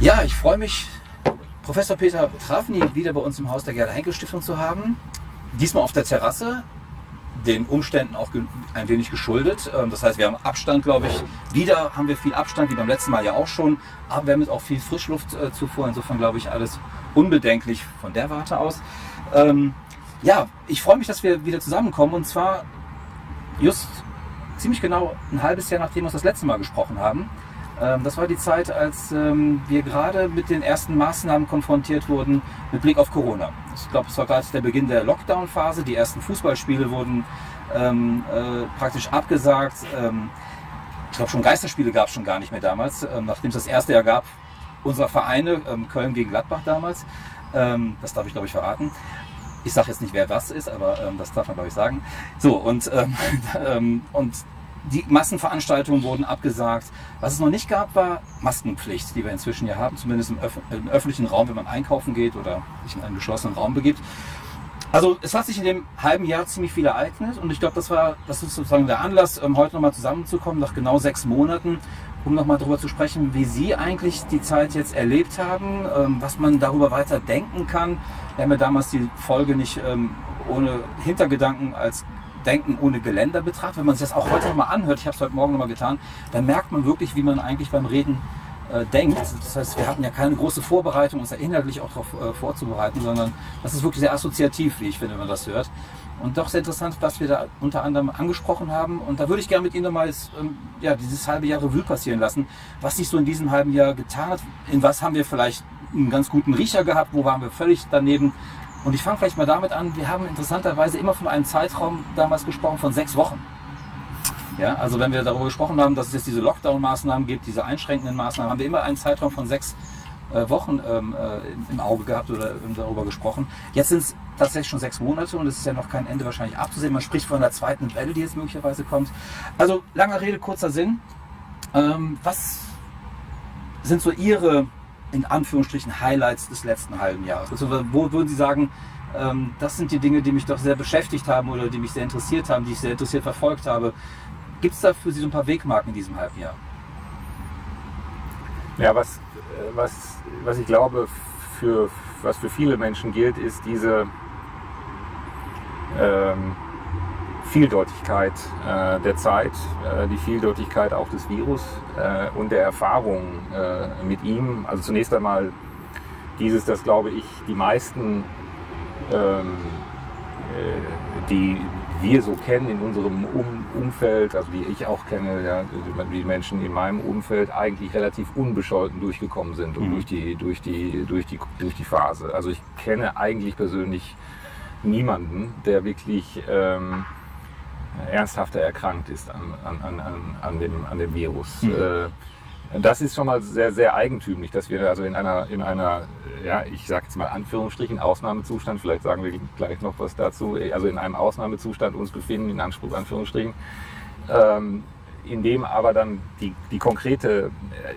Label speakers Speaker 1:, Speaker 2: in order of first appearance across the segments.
Speaker 1: Ja, ich freue mich, Professor Peter Trafny wieder bei uns im Haus der Gerda Henkel Stiftung zu haben. Diesmal auf der Terrasse, den Umständen auch ein wenig geschuldet. Ähm, das heißt, wir haben Abstand, glaube ich. Wieder haben wir viel Abstand, wie beim letzten Mal ja auch schon. Aber wir haben jetzt auch viel Frischluftzufuhr. Insofern glaube ich, alles unbedenklich von der Warte aus. Ähm, ja, ich freue mich, dass wir wieder zusammenkommen. Und zwar just ziemlich genau ein halbes Jahr, nachdem wir uns das letzte Mal gesprochen haben. Ähm, das war die Zeit, als ähm, wir gerade mit den ersten Maßnahmen konfrontiert wurden mit Blick auf Corona. Ich glaube, es war gerade der Beginn der Lockdown-Phase. Die ersten Fußballspiele wurden ähm, äh, praktisch abgesagt. Ähm, ich glaube, schon Geisterspiele gab es schon gar nicht mehr damals, ähm, nachdem es das erste Jahr gab unserer Vereine, ähm, Köln gegen Gladbach damals. das darf ich, glaube ich, verraten. Ich sage jetzt nicht, wer was ist, aber das darf man, glaube ich, sagen. So, und, und die Massenveranstaltungen wurden abgesagt. Was es noch nicht gab, war Maskenpflicht, die wir inzwischen ja haben, zumindest im, öf im öffentlichen Raum, wenn man einkaufen geht oder sich in einen geschlossenen Raum begibt. Also es hat sich in dem halben Jahr ziemlich viel ereignet und ich glaube, das war, das ist sozusagen der Anlass, ähm, heute nochmal zusammenzukommen, nach genau sechs Monaten, um nochmal darüber zu sprechen, wie Sie eigentlich die Zeit jetzt erlebt haben, ähm, was man darüber weiter denken kann. Wir haben ja damals die Folge nicht ähm, ohne Hintergedanken als Denken ohne Geländer betrachtet, wenn man sich das auch heute nochmal anhört, ich habe es heute Morgen nochmal getan, dann merkt man wirklich, wie man eigentlich beim Reden äh, denkt. Das heißt, wir hatten ja keine große Vorbereitung, uns da inhaltlich auch darauf äh, vorzubereiten, sondern das ist wirklich sehr assoziativ, wie ich finde, wenn man das hört. Und doch sehr interessant, was wir da unter anderem angesprochen haben. Und da würde ich gerne mit Ihnen nochmal ähm, ja, dieses halbe Jahr Revue passieren lassen, was sich so in diesem halben Jahr getan hat. In was haben wir vielleicht einen ganz guten Riecher gehabt, wo waren wir völlig daneben, und ich fange vielleicht mal damit an, wir haben interessanterweise immer von einem Zeitraum damals gesprochen von sechs Wochen. Ja, also wenn wir darüber gesprochen haben, dass es jetzt diese Lockdown-Maßnahmen gibt, diese einschränkenden Maßnahmen, haben wir immer einen Zeitraum von sechs äh, Wochen ähm, äh, im Auge gehabt oder darüber gesprochen. Jetzt sind es tatsächlich schon sechs Monate und es ist ja noch kein Ende wahrscheinlich abzusehen. Man spricht von einer zweiten Welle, die jetzt möglicherweise kommt. Also langer Rede, kurzer Sinn. Ähm, was sind so Ihre in Anführungsstrichen Highlights des letzten halben Jahres? Also, wo würden Sie sagen, ähm, das sind die Dinge, die mich doch sehr beschäftigt haben oder die mich sehr interessiert haben, die ich sehr interessiert verfolgt habe. Gibt es da für Sie so ein paar Wegmarken in diesem halben Jahr?
Speaker 2: Ja, was, was, was ich glaube, für, was für viele Menschen gilt, ist diese ähm, Vieldeutigkeit äh, der Zeit, äh, die Vieldeutigkeit auch des Virus äh, und der Erfahrung äh, mit ihm. Also zunächst einmal dieses, das glaube ich, die meisten, ähm, äh, die wir so kennen in unserem um Umfeld, also die ich auch kenne, ja, die Menschen in meinem Umfeld eigentlich relativ unbescholten durchgekommen sind und mhm. durch, die, durch, die, durch, die, durch die Phase. Also ich kenne eigentlich persönlich niemanden, der wirklich ähm, ernsthafter erkrankt ist an, an, an, an, dem, an dem Virus. Mhm. Das ist schon mal sehr, sehr eigentümlich, dass wir also in einer, in einer, ja, ich sage jetzt mal Anführungsstrichen, Ausnahmezustand, vielleicht sagen wir gleich noch was dazu, also in einem Ausnahmezustand uns befinden, in Anspruch, Anführungsstrichen. Ähm, in dem aber dann die, die konkrete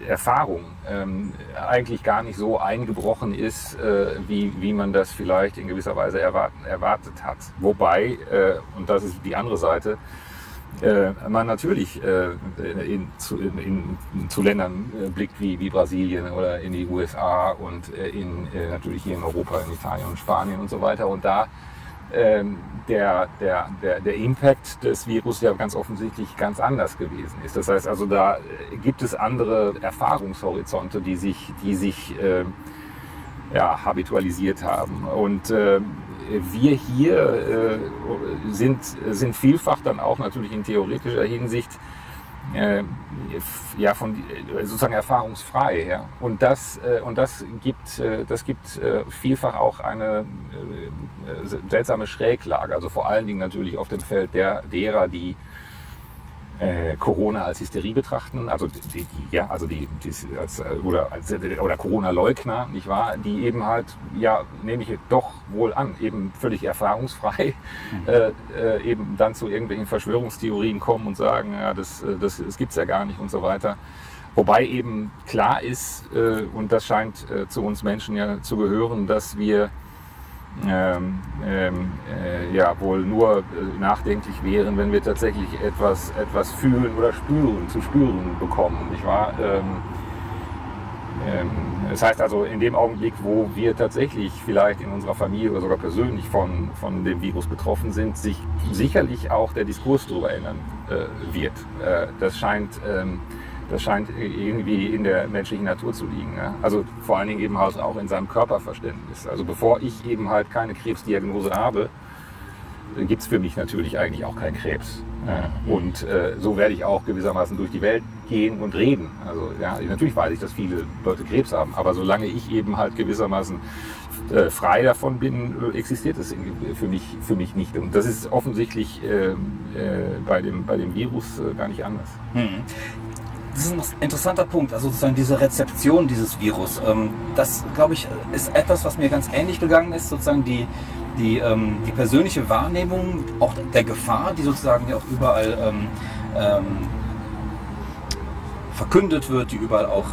Speaker 2: Erfahrung ähm, eigentlich gar nicht so eingebrochen ist, äh, wie, wie man das vielleicht in gewisser Weise erwart, erwartet hat. Wobei, äh, und das ist die andere Seite, äh, man natürlich äh, in, zu, in, in, zu Ländern äh, blickt wie, wie Brasilien oder in die USA und äh, in, natürlich hier in Europa, in Italien und Spanien und so weiter. Und da der, der, der, der Impact des Virus ja ganz offensichtlich ganz anders gewesen ist. Das heißt also, da äh, gibt es andere Erfahrungshorizonte, die sich, die sich äh, ja, habitualisiert haben. Und äh, wir hier äh, sind, sind vielfach dann auch natürlich in theoretischer Hinsicht äh, ja, von, äh, sozusagen erfahrungsfrei. Ja? Und, das, äh, und das gibt, äh, das gibt äh, vielfach auch eine äh, seltsame Schräglage. Also vor allen Dingen natürlich auf dem Feld der, derer, die äh, Corona als Hysterie betrachten, also die, ja, also die, die als, oder, als, oder Corona-Leugner, nicht wahr, die eben halt, ja, nehme ich doch wohl an, eben völlig erfahrungsfrei, mhm. äh, äh, eben dann zu irgendwelchen Verschwörungstheorien kommen und sagen, ja, das, das, das gibt's ja gar nicht und so weiter. Wobei eben klar ist, äh, und das scheint äh, zu uns Menschen ja zu gehören, dass wir ähm, ähm, äh, ja wohl nur äh, nachdenklich wären, wenn wir tatsächlich etwas, etwas fühlen oder spüren, zu spüren bekommen, nicht wahr? Ähm, ähm, das heißt also, in dem Augenblick, wo wir tatsächlich vielleicht in unserer Familie oder sogar persönlich von, von dem Virus betroffen sind, sich sicherlich auch der Diskurs darüber ändern äh, wird. Äh, das scheint ähm, das scheint irgendwie in der menschlichen Natur zu liegen. Ne? Also vor allen Dingen eben halt auch in seinem Körperverständnis. Also bevor ich eben halt keine Krebsdiagnose habe, gibt es für mich natürlich eigentlich auch keinen Krebs. Mhm. Und äh, so werde ich auch gewissermaßen durch die Welt gehen und reden. Also ja, natürlich weiß ich, dass viele Leute Krebs haben, aber solange ich eben halt gewissermaßen äh, frei davon bin, äh, existiert es für mich, für mich nicht. Und das ist offensichtlich äh, äh bei, dem, bei dem Virus äh, gar nicht anders. Mhm
Speaker 1: das ist ein interessanter Punkt, also sozusagen diese Rezeption dieses Virus. Ähm, das, glaube ich, ist etwas, was mir ganz ähnlich gegangen ist, sozusagen die, die, ähm, die persönliche Wahrnehmung auch der Gefahr, die sozusagen ja auch überall ähm, ähm, verkündet wird, die überall auch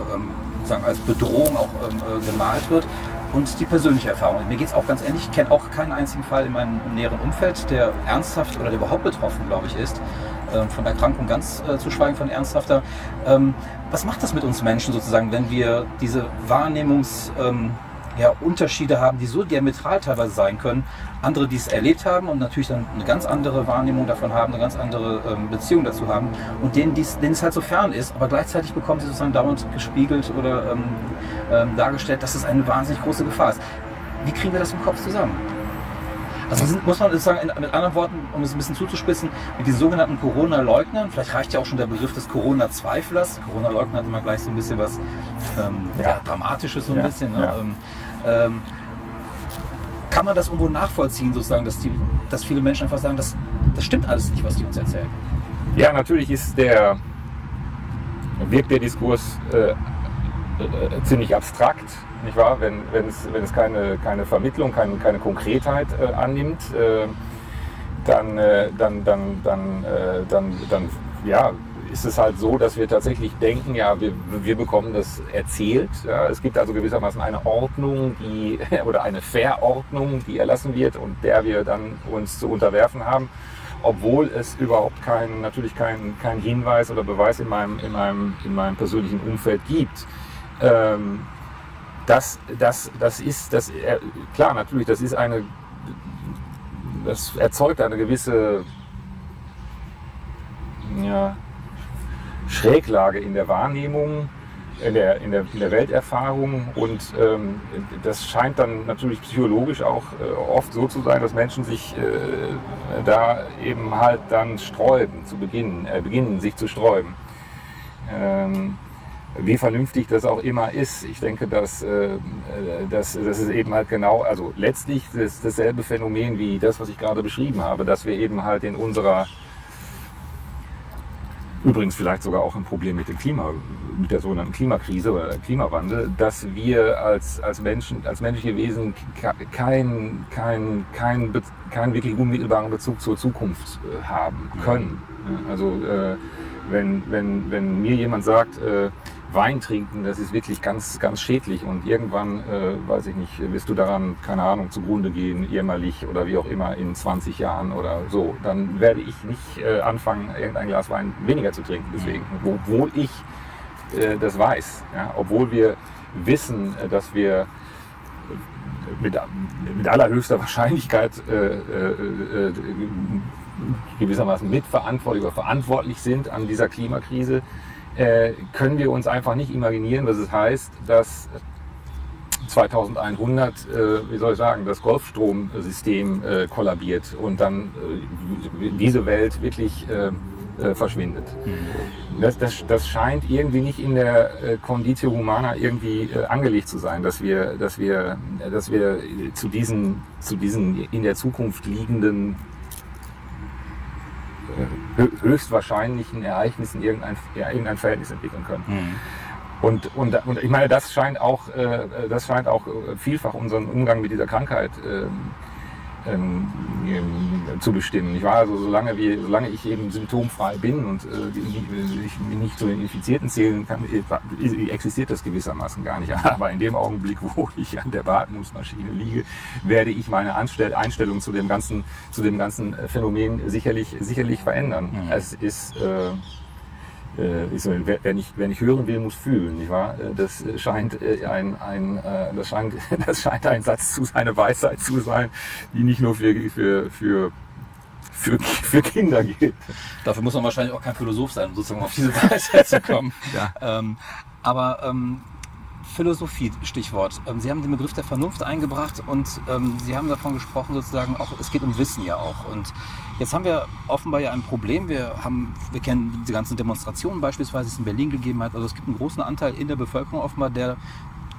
Speaker 1: sozusagen als Bedrohung auch äh, gemalt wird. Und die persönliche Erfahrung. Mir geht es auch ganz ähnlich. Ich kenne auch keinen einzigen Fall in meinem näheren Umfeld, der ernsthaft oder der überhaupt betroffen, glaube ich, ist. Ähm, von Erkrankung ganz äh, zu schweigen von ernsthafter. Ähm, was macht das mit uns Menschen sozusagen, wenn wir diese Wahrnehmungsunterschiede ja, Unterschiede haben, die so diametral teilweise sein können. Andere, die es erlebt haben und natürlich dann eine ganz andere Wahrnehmung davon haben, eine ganz andere ähm, Beziehung dazu haben und denen, denen es halt so fern ist, aber gleichzeitig bekommen sie sozusagen dauernd gespiegelt oder ähm, ähm, dargestellt, dass es eine wahnsinnig große Gefahr ist. Wie kriegen wir das im Kopf zusammen? Also sind, muss man sagen, in, mit anderen Worten, um es ein bisschen zuzuspitzen, mit diesen sogenannten Corona-Leugnern, vielleicht reicht ja auch schon der Begriff des Corona-Zweiflers. Corona-Leugner hat immer gleich so ein bisschen was ähm, ja. Dramatisches, so ein ja. bisschen. Ne? Ähm, ähm, kann man das irgendwo nachvollziehen, sozusagen, dass, die, dass viele Menschen einfach sagen, das, das stimmt alles nicht, was die uns erzählen?
Speaker 2: Ja, natürlich ist der, wirkt der Diskurs äh, äh, ziemlich abstrakt nicht wahr? Wenn, wenn, es, wenn es keine, keine Vermittlung, keine, keine Konkretheit äh, annimmt, äh, dann, äh, dann, dann, dann, äh, dann, dann, ja, ist es halt so, dass wir tatsächlich denken, ja, wir, wir bekommen das erzählt. Ja. Es gibt also gewissermaßen eine Ordnung, die, oder eine Verordnung, die erlassen wird und der wir dann uns zu unterwerfen haben, obwohl es überhaupt keinen, natürlich keinen kein Hinweis oder Beweis in meinem, in meinem, in meinem persönlichen Umfeld gibt. Ähm, das, das, das ist, das, äh, klar, natürlich, das ist eine, das erzeugt eine gewisse ja, Schräglage in der Wahrnehmung, in der, in der, in der Welterfahrung und ähm, das scheint dann natürlich psychologisch auch äh, oft so zu sein, dass Menschen sich äh, da eben halt dann sträuben, zu Beginn, äh, beginnen sich zu sträuben. Ähm, wie vernünftig das auch immer ist. Ich denke, dass, äh, dass, das ist eben halt genau, also letztlich das, dasselbe Phänomen wie das, was ich gerade beschrieben habe, dass wir eben halt in unserer Übrigens vielleicht sogar auch ein Problem mit dem Klima, mit der sogenannten Klimakrise oder Klimawandel, dass wir als, als Menschen, als menschliche Wesen keinen kein, kein, kein wirklich unmittelbaren Bezug zur Zukunft äh, haben können. Also äh, wenn, wenn, wenn mir jemand sagt, äh, Wein trinken, das ist wirklich ganz, ganz schädlich. Und irgendwann, äh, weiß ich nicht, wirst du daran, keine Ahnung, zugrunde gehen, jämmerlich oder wie auch immer in 20 Jahren oder so, dann werde ich nicht äh, anfangen, irgendein Glas Wein weniger zu trinken. Deswegen, obwohl ich äh, das weiß, ja, obwohl wir wissen, äh, dass wir mit, mit allerhöchster Wahrscheinlichkeit äh, äh, gewissermaßen mitverantwortlich oder verantwortlich sind an dieser Klimakrise, äh, können wir uns einfach nicht imaginieren, was es heißt, dass 2100, äh, wie soll ich sagen, das Golfstromsystem äh, kollabiert und dann äh, diese Welt wirklich äh, verschwindet. Mhm. Das, das, das, scheint irgendwie nicht in der Conditio Humana irgendwie angelegt zu sein, dass wir, dass wir, dass wir zu diesen, zu diesen in der Zukunft liegenden höchstwahrscheinlichen Ereignissen irgendein, ja, irgendein Verhältnis entwickeln können. Mhm. Und, und, und ich meine, das scheint auch, äh, das scheint auch vielfach unseren Umgang mit dieser Krankheit ähm, zu bestimmen. Ich war also, solange, wir, solange ich eben symptomfrei bin und äh, ich mich nicht zu den Infizierten zählen kann, äh, existiert das gewissermaßen gar nicht. Aber in dem Augenblick, wo ich an der Beatmungsmaschine liege, werde ich meine Anstell Einstellung zu dem ganzen, zu dem ganzen Phänomen sicherlich, sicherlich verändern. Mhm. Es ist äh, äh, ist, wer, nicht, wer nicht hören will, muss fühlen, nicht wahr? Äh, das scheint äh, ein, ein, das scheint, das scheint ein Satz zu seiner Weisheit zu sein, die nicht nur für, für, für für, für Kinder gilt.
Speaker 1: Dafür muss man wahrscheinlich auch kein Philosoph sein, um sozusagen auf diese Weisheit zu kommen. ja. ähm, aber ähm, Philosophie, Stichwort. Ähm, Sie haben den Begriff der Vernunft eingebracht und ähm, Sie haben davon gesprochen, sozusagen auch, es geht um Wissen ja auch. Und jetzt haben wir offenbar ja ein Problem. Wir haben, wir kennen diese ganzen Demonstrationen beispielsweise, die es in Berlin gegeben hat. Also es gibt einen großen Anteil in der Bevölkerung offenbar, der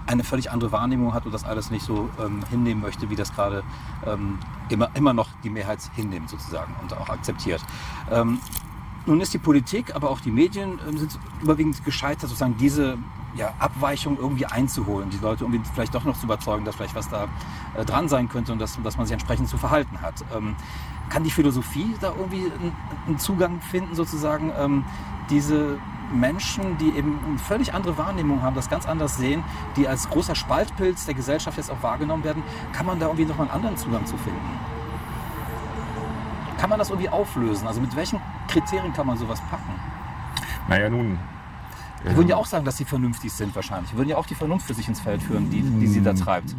Speaker 1: eine völlig andere Wahrnehmung hat und das alles nicht so ähm, hinnehmen möchte, wie das gerade ähm, immer, immer noch die Mehrheit hinnimmt sozusagen und auch akzeptiert. Ähm, nun ist die Politik, aber auch die Medien ähm, sind überwiegend gescheitert, sozusagen diese ja, Abweichung irgendwie einzuholen, die Leute irgendwie vielleicht doch noch zu überzeugen, dass vielleicht was da äh, dran sein könnte und dass, dass man sich entsprechend zu verhalten hat. Ähm, kann die Philosophie da irgendwie einen, Zugang finden, sozusagen ähm, diese Menschen, die eben eine völlig andere Wahrnehmung haben, das ganz anders sehen, die als großer Spaltpilz der Gesellschaft jetzt auch wahrgenommen werden, kann man da irgendwie noch einen anderen Zugang zu finden? Kann man das irgendwie auflösen? Also mit welchen Kriterien kann man sowas packen?
Speaker 2: Naja, nun,
Speaker 1: die würden ja auch sagen, dass sie vernünftig sind wahrscheinlich. Die würden ja auch die Vernunft für sich ins Feld führen, die, die sie da treibt.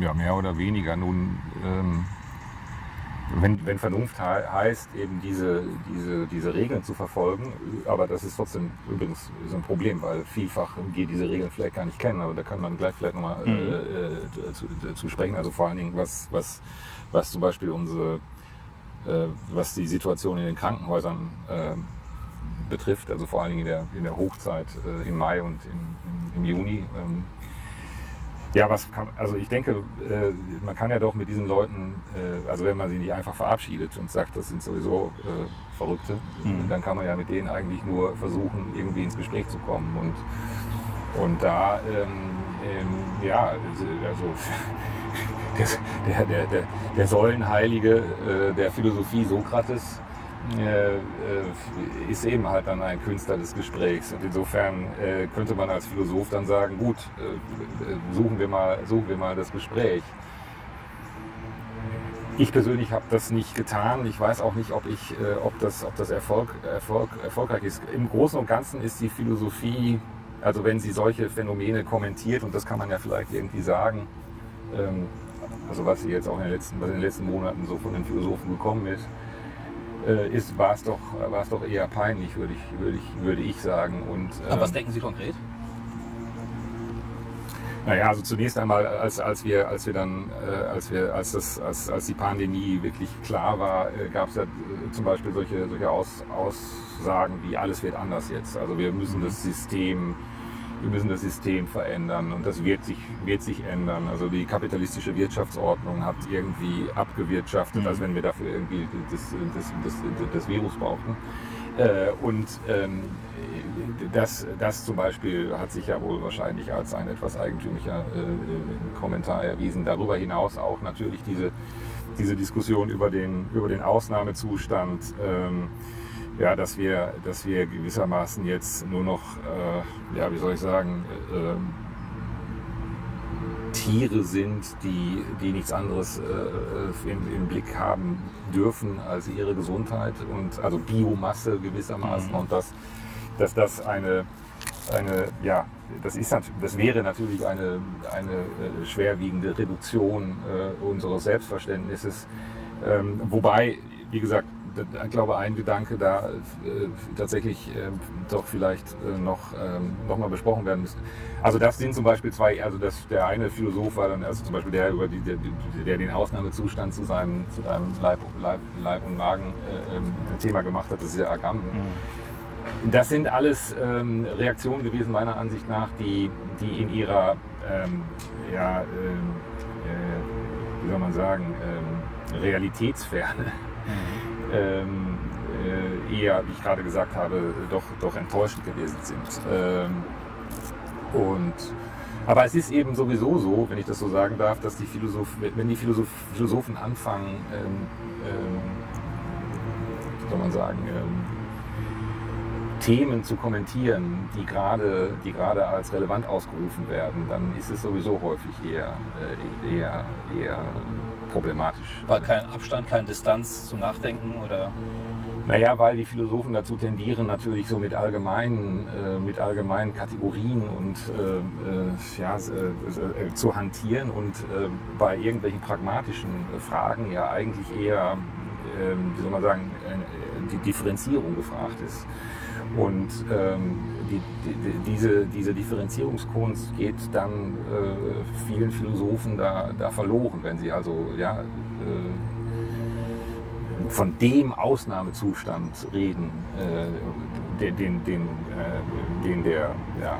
Speaker 2: Ja, mehr oder weniger. Nun, ähm, wenn, wenn Vernunft he heißt, eben diese, diese, diese Regeln zu verfolgen, aber das ist trotzdem übrigens so ein Problem, weil vielfach wir diese Regeln vielleicht gar nicht kennen, aber da kann man gleich vielleicht nochmal mhm. äh, äh zu, zu, sprechen. Also vor allen Dingen, was, was, was zum Beispiel unsere, was die Situation in den Krankenhäusern äh, betrifft, also vor allen Dingen in der, in der Hochzeit äh, im Mai und im, im, im Juni. Ähm, ja, was kann, also ich denke, äh, man kann ja doch mit diesen Leuten, äh, also wenn man sie nicht einfach verabschiedet und sagt, das sind sowieso äh, Verrückte, mhm. dann kann man ja mit denen eigentlich nur versuchen, irgendwie ins Gespräch zu kommen. Und, und da, ähm, ähm, ja, also der, der, der, der Säulenheilige äh, der Philosophie Sokrates, äh, äh, ist eben halt dann ein Künstler des Gesprächs. Und insofern könnte man als Philosoph dann sagen, gut, suchen, wir mal, suchen wir mal das Gespräch. Ich persönlich habe das nicht getan. Ich weiß auch nicht, ob, ich, ob das, ob das Erfolg, Erfolg, erfolgreich ist. Im Großen und Ganzen ist die Philosophie, also wenn sie solche Phänomene kommentiert, und das kann man ja vielleicht irgendwie sagen, ähm, also was jetzt auch in den letzten, was in den letzten Monaten so von den Philosophen gekommen ist, äh, ist, war es doch, doch eher peinlich, würde ich, würde ich, würde ich sagen. Und,
Speaker 1: ähm, Aber was denken Sie konkret?
Speaker 2: Naja, also zunächst einmal, als, als wir, als wir dann, äh, als wir, als das, als, als die Pandemie wirklich klar war, äh, gab es ja äh, zum Beispiel solche, solche Aus, Aussagen wie alles wird anders jetzt. Also wir müssen das System wir müssen das System verändern und das wird sich, wird sich ändern. Also die kapitalistische Wirtschaftsordnung hat irgendwie abgewirtschaftet, mhm. als wenn wir dafür irgendwie das, das, das, das Virus brauchten. Äh, und ähm, das, das zum Beispiel hat sich ja wohl wahrscheinlich als ein etwas eigentümlicher äh, Kommentar erwiesen. Darüber hinaus auch natürlich diese, diese Diskussion über den, über den Ausnahmezustand. Ähm, ja, dass wir, dass wir gewissermaßen jetzt nur noch, äh, ja, wie soll ich sagen, äh, Tiere sind, die, die nichts anderes äh, im, im, Blick haben dürfen als ihre Gesundheit und also Biomasse gewissermaßen mhm. und dass, dass das eine, eine ja, das, ist, das wäre natürlich eine, eine äh, schwerwiegende Reduktion äh, unseres Selbstverständnisses. Ähm, wobei, wie gesagt, ich glaube, ein Gedanke da äh, tatsächlich äh, doch vielleicht äh, noch, ähm, noch mal besprochen werden müsste. Also das sind zum Beispiel zwei, also das, der eine Philosoph war dann, also zum Beispiel der, über die, der, der den Ausnahmezustand zu seinem, zu seinem Leib, Leib, Leib und Magen äh, ähm, Thema gemacht hat, das ist ja Agam. Mhm. Das sind alles ähm, Reaktionen gewesen, meiner Ansicht nach, die, die in ihrer, ähm, ja, ähm, äh, wie soll man sagen, ähm, Realitätsferne mhm ähm, äh, eher, wie ich gerade gesagt habe, doch, doch enttäuschend gewesen sind. Ähm, und Aber es ist eben sowieso so, wenn ich das so sagen darf, dass die Philosoph wenn die Philosoph Philosophen anfangen, ähm, ähm, wie soll man sagen, ähm, Themen zu kommentieren, die gerade, die gerade als relevant ausgerufen werden, dann ist es sowieso häufig eher, äh, eher, eher problematisch.
Speaker 1: Weil kein Abstand, keine Distanz zum Nachdenken oder?
Speaker 2: Naja, weil die Philosophen dazu tendieren, natürlich so mit allgemeinen, äh, mit allgemeinen Kategorien und äh, äh ja, äh, äh, zu hantieren und bei irgendwelchen pragmatischen Fragen ja eigentlich eher, wie soll man sagen, die Differenzierung gefragt ist. Und ähm, die, die, diese, diese Differenzierungskunst geht dann äh, vielen Philosophen da, da verloren, wenn sie also ja, äh, von dem Ausnahmezustand reden, äh, den, den, den, äh, der ja,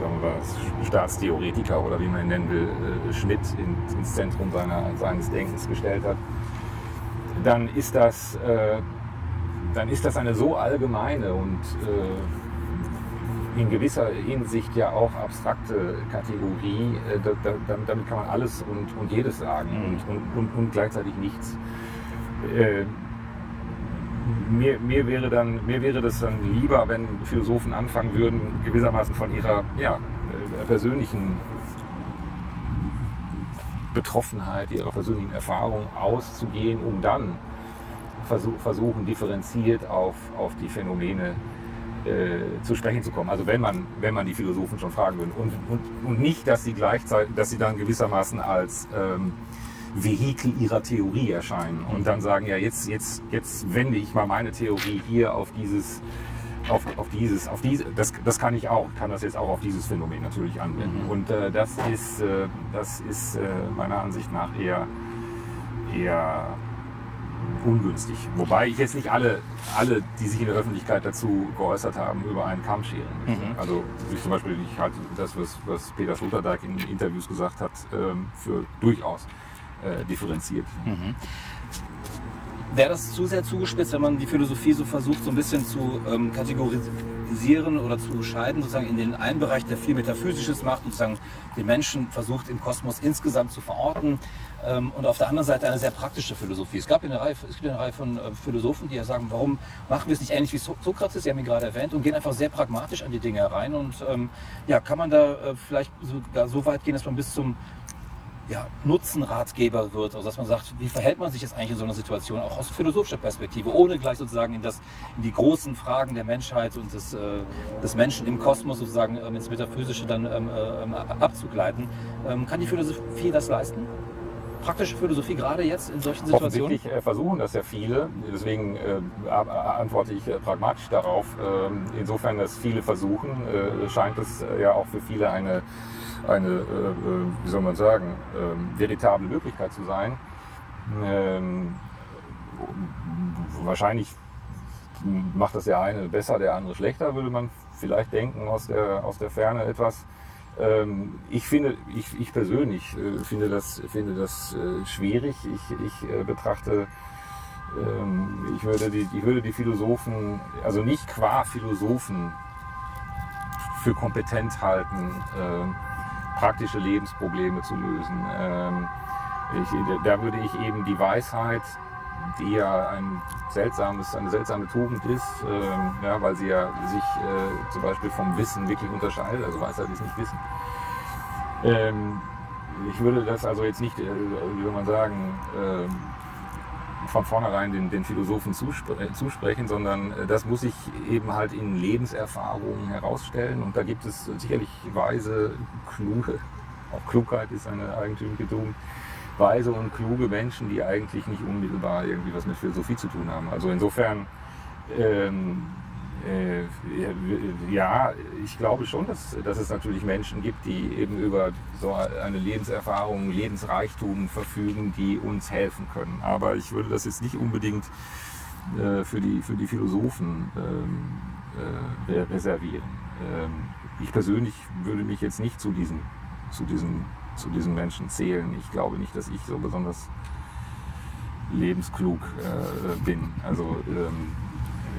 Speaker 2: sagen wir, Staatstheoretiker oder wie man ihn nennen will, äh, Schmidt in, ins Zentrum seiner, seines Denkens gestellt hat, dann ist das äh, dann ist das eine so allgemeine und äh, in gewisser Hinsicht ja auch abstrakte Kategorie, äh, da, da, damit kann man alles und, und jedes sagen mhm. und, und, und, gleichzeitig nichts. Äh, mir, mir, wäre dann, mir wäre das dann lieber, wenn Philosophen anfangen würden, gewissermaßen von ihrer ja, äh, persönlichen Betroffenheit, ihrer persönlichen Erfahrung auszugehen, um dann versuchen, differenziert auf, auf die Phänomene äh, zu sprechen zu kommen. Also wenn man, wenn man die Philosophen schon fragen würde. Und, und, und nicht, dass sie gleichzeitig, dass sie dann gewissermaßen als ähm, Vehikel ihrer Theorie erscheinen und dann sagen, ja, jetzt, jetzt, jetzt wende ich mal meine Theorie hier auf dieses, auf, auf dieses, auf diese, das, das kann ich auch, kann das jetzt auch auf dieses Phänomen natürlich anwenden. Mhm. Und äh, das ist, äh, das ist äh, meiner Ansicht nach eher, eher ungünstig. Wobei ich jetzt nicht alle, alle, die sich in der Öffentlichkeit dazu geäußert haben, über einen Kamm scheren möchte. Mhm. Also ich zum Beispiel, ich halte das, was, was Peter Sloterdijk in Interviews gesagt hat, ähm, für durchaus äh, differenziert. Mhm.
Speaker 1: Wäre das zu sehr zugespitzt, wenn man die Philosophie so versucht, so ein bisschen zu ähm, kategorisieren oder zu scheiden, sozusagen in den einen Bereich, der viel Metaphysisches macht und sozusagen den Menschen versucht, im Kosmos insgesamt zu verorten ähm, und auf der anderen Seite eine sehr praktische Philosophie. Es, gab eine Reihe, es gibt eine Reihe von äh, Philosophen, die ja sagen, warum machen wir es nicht ähnlich wie Sokrates, Sie haben ihn gerade erwähnt, und gehen einfach sehr pragmatisch an die Dinge herein und ähm, ja, kann man da äh, vielleicht sogar so weit gehen, dass man bis zum ja, Nutzenratgeber wird, also dass man sagt, wie verhält man sich jetzt eigentlich in so einer Situation, auch aus philosophischer Perspektive, ohne gleich sozusagen in, das, in die großen Fragen der Menschheit und des, äh, des Menschen im Kosmos sozusagen ähm, ins Metaphysische dann ähm, äh, abzugleiten. Ähm, kann die Philosophie das leisten? Praktische Philosophie gerade jetzt in solchen Situationen?
Speaker 2: Offensichtlich äh, versuchen das ja viele, deswegen äh, antworte ich äh, pragmatisch darauf. Ähm, insofern, dass viele versuchen, äh, scheint es ja auch für viele eine eine, äh, äh, wie soll man sagen, äh, veritable Möglichkeit zu sein. Ähm, wahrscheinlich macht das der eine besser, der andere schlechter, würde man vielleicht denken aus der, aus der Ferne etwas. Ähm, ich finde, ich, ich persönlich äh, finde das, finde das äh, schwierig. Ich, ich äh, betrachte, ähm, ich, würde die, ich würde die Philosophen, also nicht qua Philosophen für kompetent halten, ähm, praktische Lebensprobleme zu lösen. Ähm, ich, da würde ich eben die Weisheit, die ja ein seltsames, eine seltsame Tugend ist, ähm, ja, weil sie ja sich äh, zum Beispiel vom Wissen wirklich unterscheidet. Also Weisheit ist nicht Wissen. Ähm, ich würde das also jetzt nicht, äh, wie soll man sagen, äh, von vornherein den, den Philosophen zuspre äh, zusprechen, sondern äh, das muss sich eben halt in Lebenserfahrungen herausstellen. Und da gibt es sicherlich weise, kluge, auch Klugheit ist eine eigentümliche Tugend, weise und kluge Menschen, die eigentlich nicht unmittelbar irgendwie was mit Philosophie zu tun haben. Also insofern ähm, äh, ja, ich glaube schon, dass, dass es natürlich Menschen gibt, die eben über so eine Lebenserfahrung, Lebensreichtum verfügen, die uns helfen können. Aber ich würde das jetzt nicht unbedingt äh, für, die, für die Philosophen ähm, äh, reservieren. Ähm, ich persönlich würde mich jetzt nicht zu diesen, zu, diesen, zu diesen Menschen zählen. Ich glaube nicht, dass ich so besonders lebensklug äh, bin. Also ähm,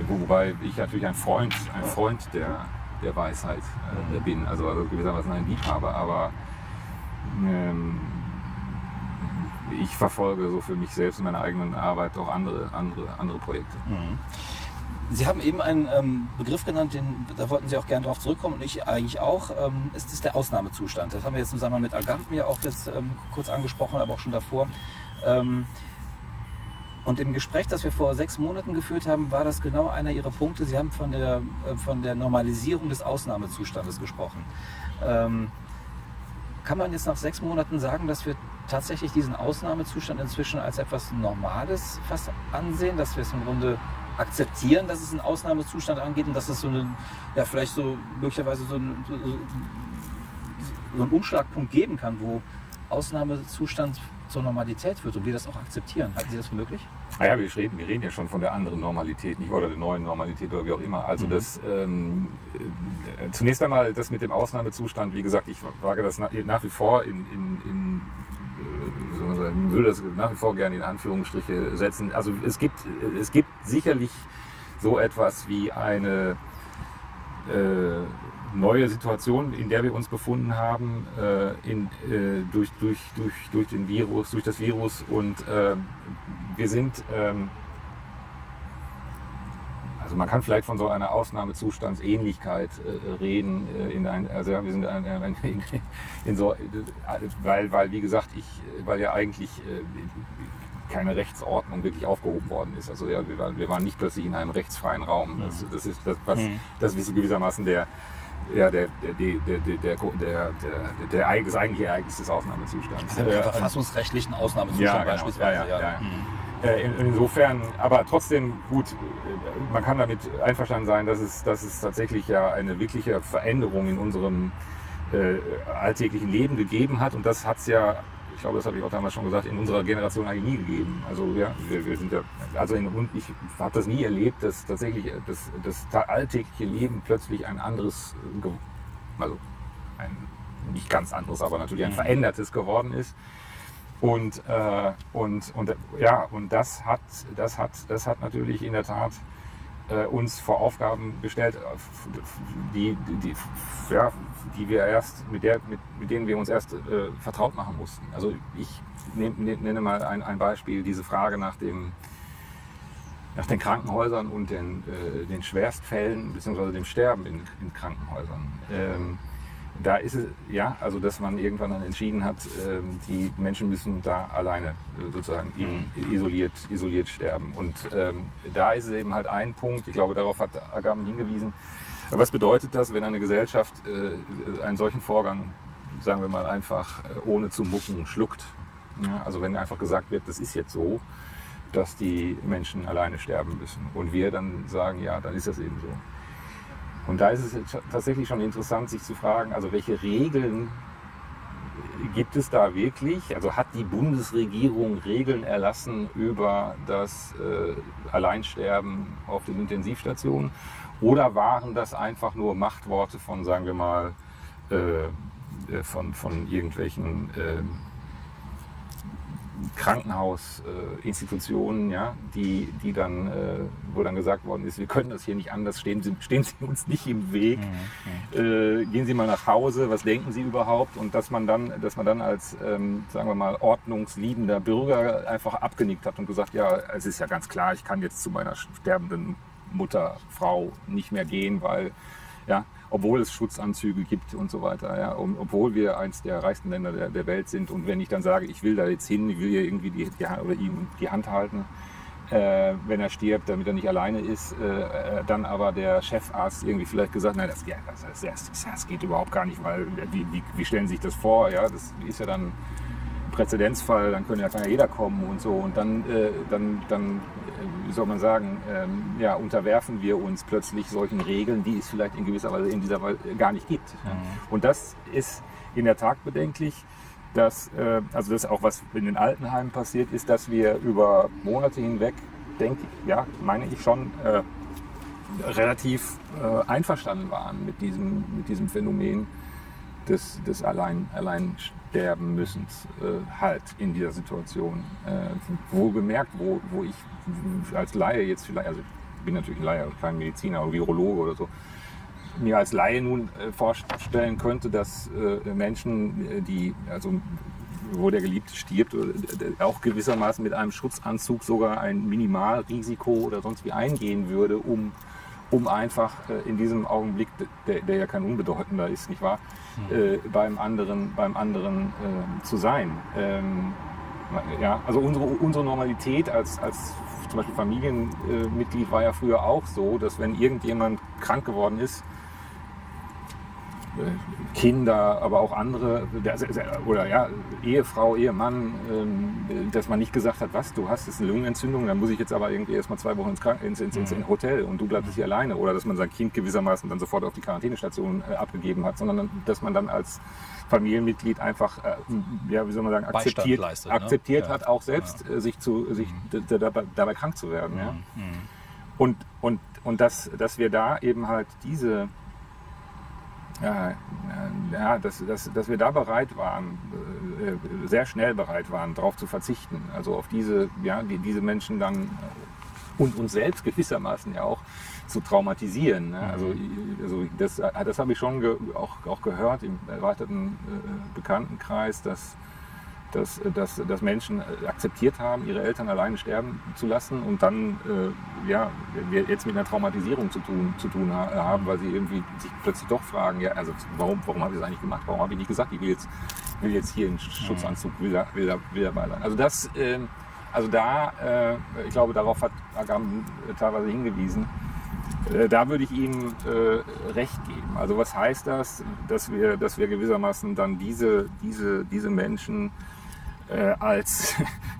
Speaker 2: Wobei ich natürlich ein Freund, ein Freund der, der Weisheit äh, bin. Also, also gewissermaßen ein Liebhaber, aber ähm, ich verfolge so für mich selbst in meiner eigenen Arbeit auch andere, andere, andere Projekte.
Speaker 1: Mhm. Sie haben eben einen ähm, Begriff genannt, den, da wollten Sie auch gerne darauf zurückkommen und ich eigentlich auch. Ähm, es ist der Ausnahmezustand. Das haben wir jetzt zusammen mit Agam mir auch jetzt ähm, kurz angesprochen, aber auch schon davor. Ähm, und im Gespräch, das wir vor sechs Monaten geführt haben, war das genau einer Ihrer Punkte. Sie haben von der, äh, von der Normalisierung des Ausnahmezustandes gesprochen. Ähm, kann man jetzt nach sechs Monaten sagen, dass wir tatsächlich diesen Ausnahmezustand inzwischen als etwas Normales fast ansehen, dass wir es im Grunde akzeptieren, dass es einen Ausnahmezustand angeht und dass es so einen, ja vielleicht so möglicherweise so einen, so, so einen Umschlagpunkt geben kann, wo Ausnahmezustand zur Normalität wird und wir das auch akzeptieren. Halten Sie das für möglich?
Speaker 2: Naja, wir reden, wir reden ja schon von der anderen Normalität, nicht oder der neuen Normalität oder wie auch immer. Also mhm. das ähm, äh, zunächst einmal das mit dem Ausnahmezustand, wie gesagt, ich wage das nach, nach wie vor in, in, in äh, würde das nach wie vor gerne in Anführungsstriche setzen. Also es gibt, es gibt sicherlich so etwas wie eine äh, neue Situation, in der wir uns befunden haben, äh, in, äh, durch, durch, durch, durch den Virus, durch das Virus. Und äh, wir sind, ähm, also man kann vielleicht von so einer Ausnahmezustandsähnlichkeit äh, reden. Äh, in ein, also wir sind ein, ein, in, in, so, weil, weil wie gesagt, ich, weil ja eigentlich äh, keine Rechtsordnung wirklich aufgehoben worden ist. Also ja, wir, waren, wir waren nicht plötzlich in einem rechtsfreien Raum. Das, das ist das, was, mhm. das ist gewissermaßen der ja, der, der, der, der, der, der, das eigentliche Ereignis des Ausnahmezustands.
Speaker 1: Der verfassungsrechtlichen Ausnahmezustand ja, genau. beispielsweise. Ja, ja, ja.
Speaker 2: Mhm. Insofern, aber trotzdem gut, man kann damit einverstanden sein, dass es, dass es tatsächlich ja eine wirkliche Veränderung in unserem äh, alltäglichen Leben gegeben hat. Und das hat es ja ich glaube, das habe ich auch damals schon gesagt, in unserer Generation eigentlich nie gegeben. Also ja, wir, wir sind ja, also in, ich habe das nie erlebt, dass tatsächlich das, das alltägliche Leben plötzlich ein anderes, also ein nicht ganz anderes, aber natürlich ein mhm. verändertes geworden ist. Und, äh, und, und ja, und das hat, das hat, das hat natürlich in der Tat äh, uns vor Aufgaben gestellt, die, die, ja, die wir erst, mit, der, mit, mit denen wir uns erst äh, vertraut machen mussten. Also ich nehm, nenne mal ein, ein Beispiel, diese Frage nach dem, nach den Krankenhäusern und den, äh, den Schwerstfällen bzw. dem Sterben in, in Krankenhäusern. Ähm, da ist es, ja, also dass man irgendwann dann entschieden hat, ähm, die Menschen müssen da alleine äh, sozusagen mhm. isoliert, isoliert sterben. Und ähm, da ist es eben halt ein Punkt, ich glaube, darauf hat Agam hingewiesen. Was bedeutet das, wenn eine Gesellschaft äh, einen solchen Vorgang, sagen wir mal einfach, äh, ohne zu mucken schluckt? Ja, also wenn einfach gesagt wird, das ist jetzt so, dass die Menschen alleine sterben müssen. Und wir dann sagen, ja, dann ist das eben so. Und da ist es tatsächlich schon interessant, sich zu fragen, also welche Regeln gibt es da wirklich? Also hat die Bundesregierung Regeln erlassen über das äh, Alleinsterben auf den Intensivstationen? Oder waren das einfach nur Machtworte von, sagen wir mal, äh, äh von, von irgendwelchen äh, Krankenhausinstitutionen, äh, ja, die, die dann, äh, wo dann gesagt worden ist, wir können das hier nicht anders, stehen Sie, stehen Sie uns nicht im Weg, mhm. äh, gehen Sie mal nach Hause, was denken Sie überhaupt? Und dass man dann, dass man dann als, ähm, sagen wir mal, ordnungsliebender Bürger einfach abgenickt hat und gesagt, ja, es ist ja ganz klar, ich kann jetzt zu meiner sterbenden Mutter, Frau nicht mehr gehen, weil ja, obwohl es Schutzanzüge gibt und so weiter, ja, obwohl wir eins der reichsten Länder der, der, Welt sind. Und wenn ich dann sage, ich will da jetzt hin, ich will hier irgendwie die, die, oder ihm die Hand halten, äh, wenn er stirbt, damit er nicht alleine ist, äh, dann aber der Chefarzt irgendwie vielleicht gesagt, nein, das, das, das, das, geht überhaupt gar nicht, weil wie, wie, wie stellen Sie sich das vor, ja, das ist ja dann Präzedenzfall, dann könnte ja, kann ja jeder kommen und so. Und dann, äh, dann, dann äh, wie soll man sagen, ähm, ja, unterwerfen wir uns plötzlich solchen Regeln, die es vielleicht in gewisser Weise in dieser Weise gar nicht gibt. Mhm. Und das ist in der Tat bedenklich. Dass, äh, also das auch was in den Altenheimen passiert ist, dass wir über Monate hinweg, denke ich, ja, meine ich schon, äh, relativ äh, einverstanden waren mit diesem, mit diesem Phänomen des, des Allein, Allein sterben müssen, äh, halt in dieser Situation. Äh, wo gemerkt, wo, wo ich als Laie jetzt vielleicht, also ich bin natürlich ein Laie, kein Mediziner oder Virologe oder so, mir als Laie nun äh, vorstellen könnte, dass äh, Menschen, äh, die, also wo der Geliebte stirbt, auch gewissermaßen mit einem Schutzanzug sogar ein Minimalrisiko oder sonst wie eingehen würde, um, um einfach in diesem Augenblick, der, der ja kein unbedeutender ist, nicht wahr, mhm. beim anderen, beim anderen äh, zu sein. Ähm, ja, also unsere, unsere Normalität als, als zum Beispiel Familienmitglied war ja früher auch so, dass wenn irgendjemand krank geworden ist, Kinder, aber auch andere, oder ja, Ehefrau, Ehemann, ähm, dass man nicht gesagt hat, was, du hast jetzt eine Lungenentzündung, dann muss ich jetzt aber irgendwie erstmal zwei Wochen ins, Krank ins, ins, ins, Hotel und du bleibst hier alleine. Oder dass man sein Kind gewissermaßen dann sofort auf die Quarantänestation äh, abgegeben hat, sondern dass man dann als Familienmitglied einfach, äh, ja, wie soll man sagen, akzeptiert, leistet, ne? akzeptiert ne? hat, auch selbst ja. Äh, sich, zu, sich mhm. dabei, dabei, krank zu werden. Mhm. Ja? Und, und, und dass, dass wir da eben halt diese ja, ja dass, dass, dass wir da bereit waren, äh, sehr schnell bereit waren, darauf zu verzichten. Also auf diese, ja, die, diese Menschen dann und uns selbst gewissermaßen ja auch zu traumatisieren. Ne? Also, mhm. also das, das habe ich schon ge, auch, auch gehört im erweiterten äh, Bekanntenkreis, dass dass, dass, dass Menschen akzeptiert haben, ihre Eltern alleine sterben zu lassen und dann äh, ja, jetzt mit einer Traumatisierung zu tun, zu tun haben, weil sie irgendwie sich plötzlich doch fragen, ja, also warum, warum habe ich das eigentlich gemacht? Warum habe ich nicht gesagt, ich will jetzt, will jetzt hier einen Schutzanzug, will, da, will, da, sein. Also das, äh, also da, äh, ich glaube, darauf hat Agam teilweise hingewiesen, äh, da würde ich Ihnen äh, recht geben. Also was heißt das, dass wir, dass wir gewissermaßen dann diese, diese, diese Menschen äh, als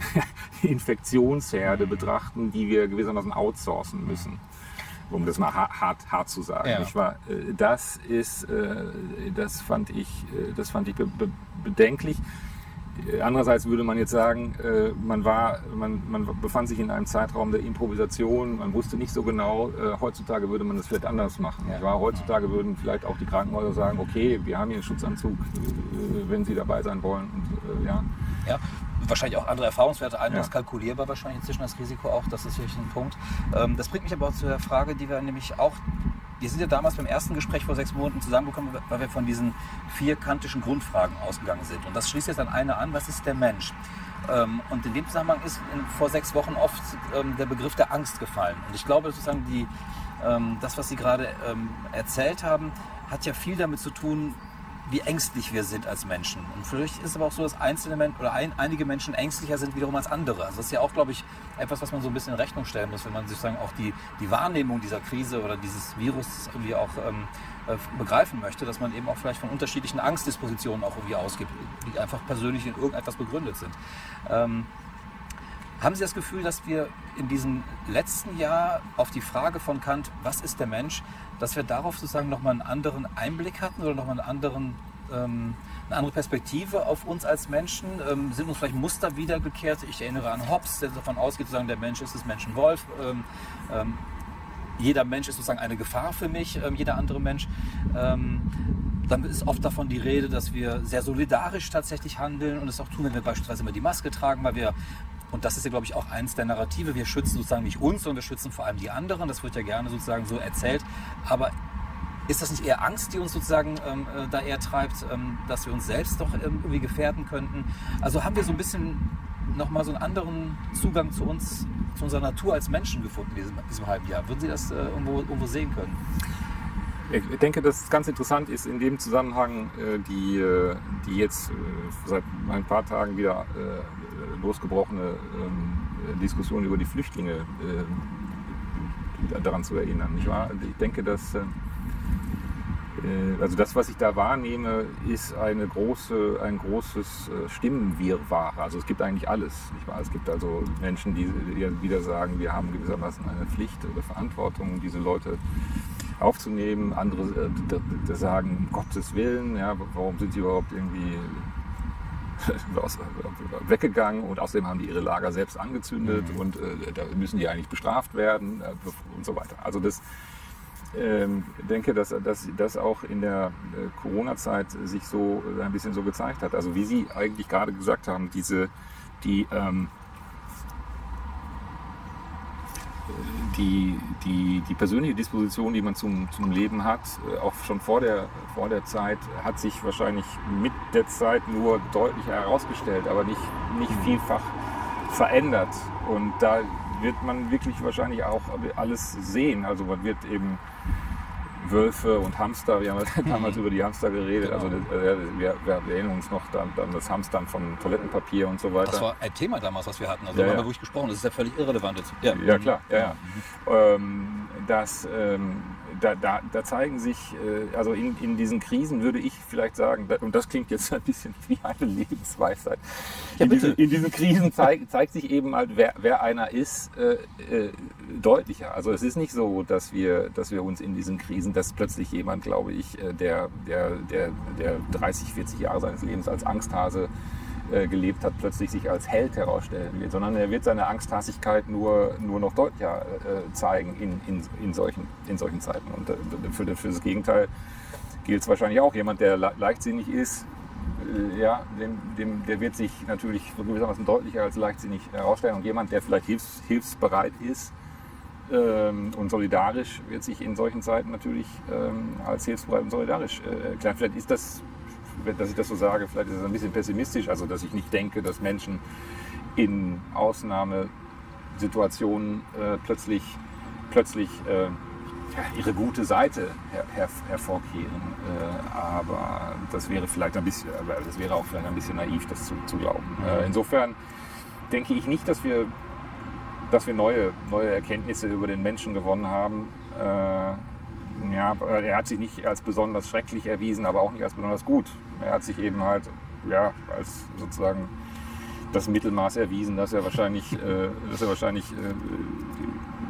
Speaker 2: Infektionsherde betrachten, die wir gewissermaßen outsourcen müssen. Um das mal hart, hart zu sagen. Ja. Nicht wahr? Äh, das ist, äh, das fand ich, äh, das fand ich bedenklich. Andererseits würde man jetzt sagen, man, war, man, man befand sich in einem Zeitraum der Improvisation, man wusste nicht so genau, heutzutage würde man das vielleicht anders machen. Ja. Heutzutage würden vielleicht auch die Krankenhäuser sagen, okay, wir haben hier einen Schutzanzug, wenn Sie dabei sein wollen. Und, ja.
Speaker 1: Ja, wahrscheinlich auch andere Erfahrungswerte, anderes ja. kalkulierbar wahrscheinlich inzwischen das Risiko auch, das ist sicherlich ein Punkt. Ähm, das bringt mich aber auch zu der Frage, die wir nämlich auch, wir sind ja damals beim ersten Gespräch vor sechs Monaten zusammengekommen, weil wir von diesen vier kantischen Grundfragen ausgegangen sind. Und das schließt jetzt an eine an, was ist der Mensch? Ähm, und in dem Zusammenhang ist vor sechs Wochen oft ähm, der Begriff der Angst gefallen. Und ich glaube sozusagen, die, das, was Sie gerade erzählt haben, hat ja viel damit zu tun, wie ängstlich wir sind als Menschen. Und vielleicht ist es aber auch so, dass einzelne Menschen oder ein, einige Menschen ängstlicher sind wiederum als andere. Also das ist ja auch, glaube ich, etwas, was man so ein bisschen in Rechnung stellen muss, wenn man sozusagen auch die, die Wahrnehmung dieser Krise oder dieses Virus irgendwie auch ähm, äh, begreifen möchte, dass man eben auch vielleicht von unterschiedlichen Angstdispositionen auch irgendwie ausgibt, die einfach persönlich in irgendetwas begründet sind. Ähm, haben Sie das Gefühl, dass wir in diesem letzten Jahr auf die Frage von Kant, was ist der Mensch, dass wir darauf sozusagen nochmal einen anderen Einblick hatten oder nochmal einen anderen, ähm, eine andere Perspektive auf uns als Menschen? Ähm, sind uns vielleicht Muster wiedergekehrt? Ich erinnere an Hobbes, der davon ausgeht, sozusagen, der Mensch ist das Menschenwolf. Ähm, ähm, jeder Mensch ist sozusagen eine Gefahr für mich, ähm, jeder andere Mensch. Ähm, dann ist oft davon die Rede, dass wir sehr solidarisch tatsächlich handeln und es auch tun, wenn wir beispielsweise immer die Maske tragen, weil wir und das ist ja, glaube ich, auch eins der Narrative. Wir schützen sozusagen nicht uns, sondern wir schützen vor allem die anderen. Das wird ja gerne sozusagen so erzählt. Aber ist das nicht eher Angst, die uns sozusagen ähm, äh, da eher treibt, ähm, dass wir uns selbst doch ähm, irgendwie gefährden könnten? Also haben wir so ein bisschen nochmal so einen anderen Zugang zu uns, zu unserer Natur als Menschen gefunden in diesem, diesem halben Jahr. Würden Sie das äh, irgendwo, irgendwo sehen können?
Speaker 2: Ich denke, dass es ganz interessant ist in dem Zusammenhang, äh, die, äh, die jetzt seit ein paar Tagen wieder losgebrochene ähm, Diskussion über die Flüchtlinge daran zu erinnern. Nicht wahr? Ich denke, dass also das, was ich da wahrnehme, ist eine große, ein großes Stimmenwirrwarr. Also es gibt eigentlich alles. Es gibt also Menschen, die wieder sagen, wir haben gewissermaßen eine Pflicht oder Verantwortung, diese Leute aufzunehmen. Andere äh, sagen, um Gottes Willen, ja, warum sind sie überhaupt irgendwie äh, weggegangen und außerdem haben die ihre Lager selbst angezündet mhm. und äh, da müssen die eigentlich bestraft werden äh, und so weiter. Also das ähm, denke, dass das auch in der äh, Corona-Zeit sich so äh, ein bisschen so gezeigt hat. Also wie Sie eigentlich gerade gesagt haben, diese die ähm, die, die, die persönliche Disposition, die man zum, zum Leben hat, äh, auch schon vor der, vor der Zeit, hat sich wahrscheinlich mit der Zeit nur deutlich herausgestellt, aber nicht, nicht mhm. vielfach verändert. Und da wird man wirklich wahrscheinlich auch alles sehen. Also man wird eben Wölfe und Hamster, wir haben damals mhm. über die Hamster geredet, genau. also äh, wir, wir, erinnern uns noch an, an, das Hamstern von Toilettenpapier und so weiter.
Speaker 1: Das war ein Thema damals, was wir hatten, also ja, darüber ja. habe ich gesprochen, das ist ja völlig irrelevant jetzt.
Speaker 2: Ja, ja klar, ja, ja. Mhm. Ähm, das, ähm, da, da, da, zeigen sich, äh, also in, in, diesen Krisen würde ich vielleicht sagen, und das klingt jetzt ein bisschen wie eine Lebensweisheit, ja, in, diesen, in, diesen, Krisen zeig, zeigt sich eben halt, wer, wer einer ist, äh, äh, deutlicher. Also es ist nicht so, dass wir, dass wir uns in diesen Krisen, dass plötzlich jemand, glaube ich, äh, der, der, der, der 30, 40 Jahre seines Lebens als Angsthase äh, gelebt hat, plötzlich sich als Held herausstellen wird, sondern er wird seine Angsthassigkeit nur, nur noch deutlicher äh, zeigen in, in, in, solchen, in solchen Zeiten. Und äh, für, für das Gegenteil gilt es wahrscheinlich auch. Jemand, der le leichtsinnig ist, äh, ja, dem, dem, der wird sich natürlich gewissermaßen deutlicher als leichtsinnig herausstellen. Und jemand, der vielleicht hilfs, hilfsbereit ist ähm, und solidarisch, wird sich in solchen Zeiten natürlich ähm, als hilfsbereit und solidarisch äh, erklären. Vielleicht ist das dass ich das so sage, vielleicht ist es ein bisschen pessimistisch, also dass ich nicht denke, dass Menschen in Ausnahmesituationen äh, plötzlich, plötzlich äh, ihre gute Seite her, her, hervorkehren. Äh, aber das wäre vielleicht ein bisschen, das wäre auch vielleicht ein bisschen naiv, das zu, zu glauben. Äh, insofern denke ich nicht, dass wir, dass wir neue, neue Erkenntnisse über den Menschen gewonnen haben äh, ja, er hat sich nicht als besonders schrecklich erwiesen, aber auch nicht als besonders gut. Er hat sich eben halt ja, als sozusagen das Mittelmaß erwiesen, dass er wahrscheinlich, äh, dass er wahrscheinlich äh,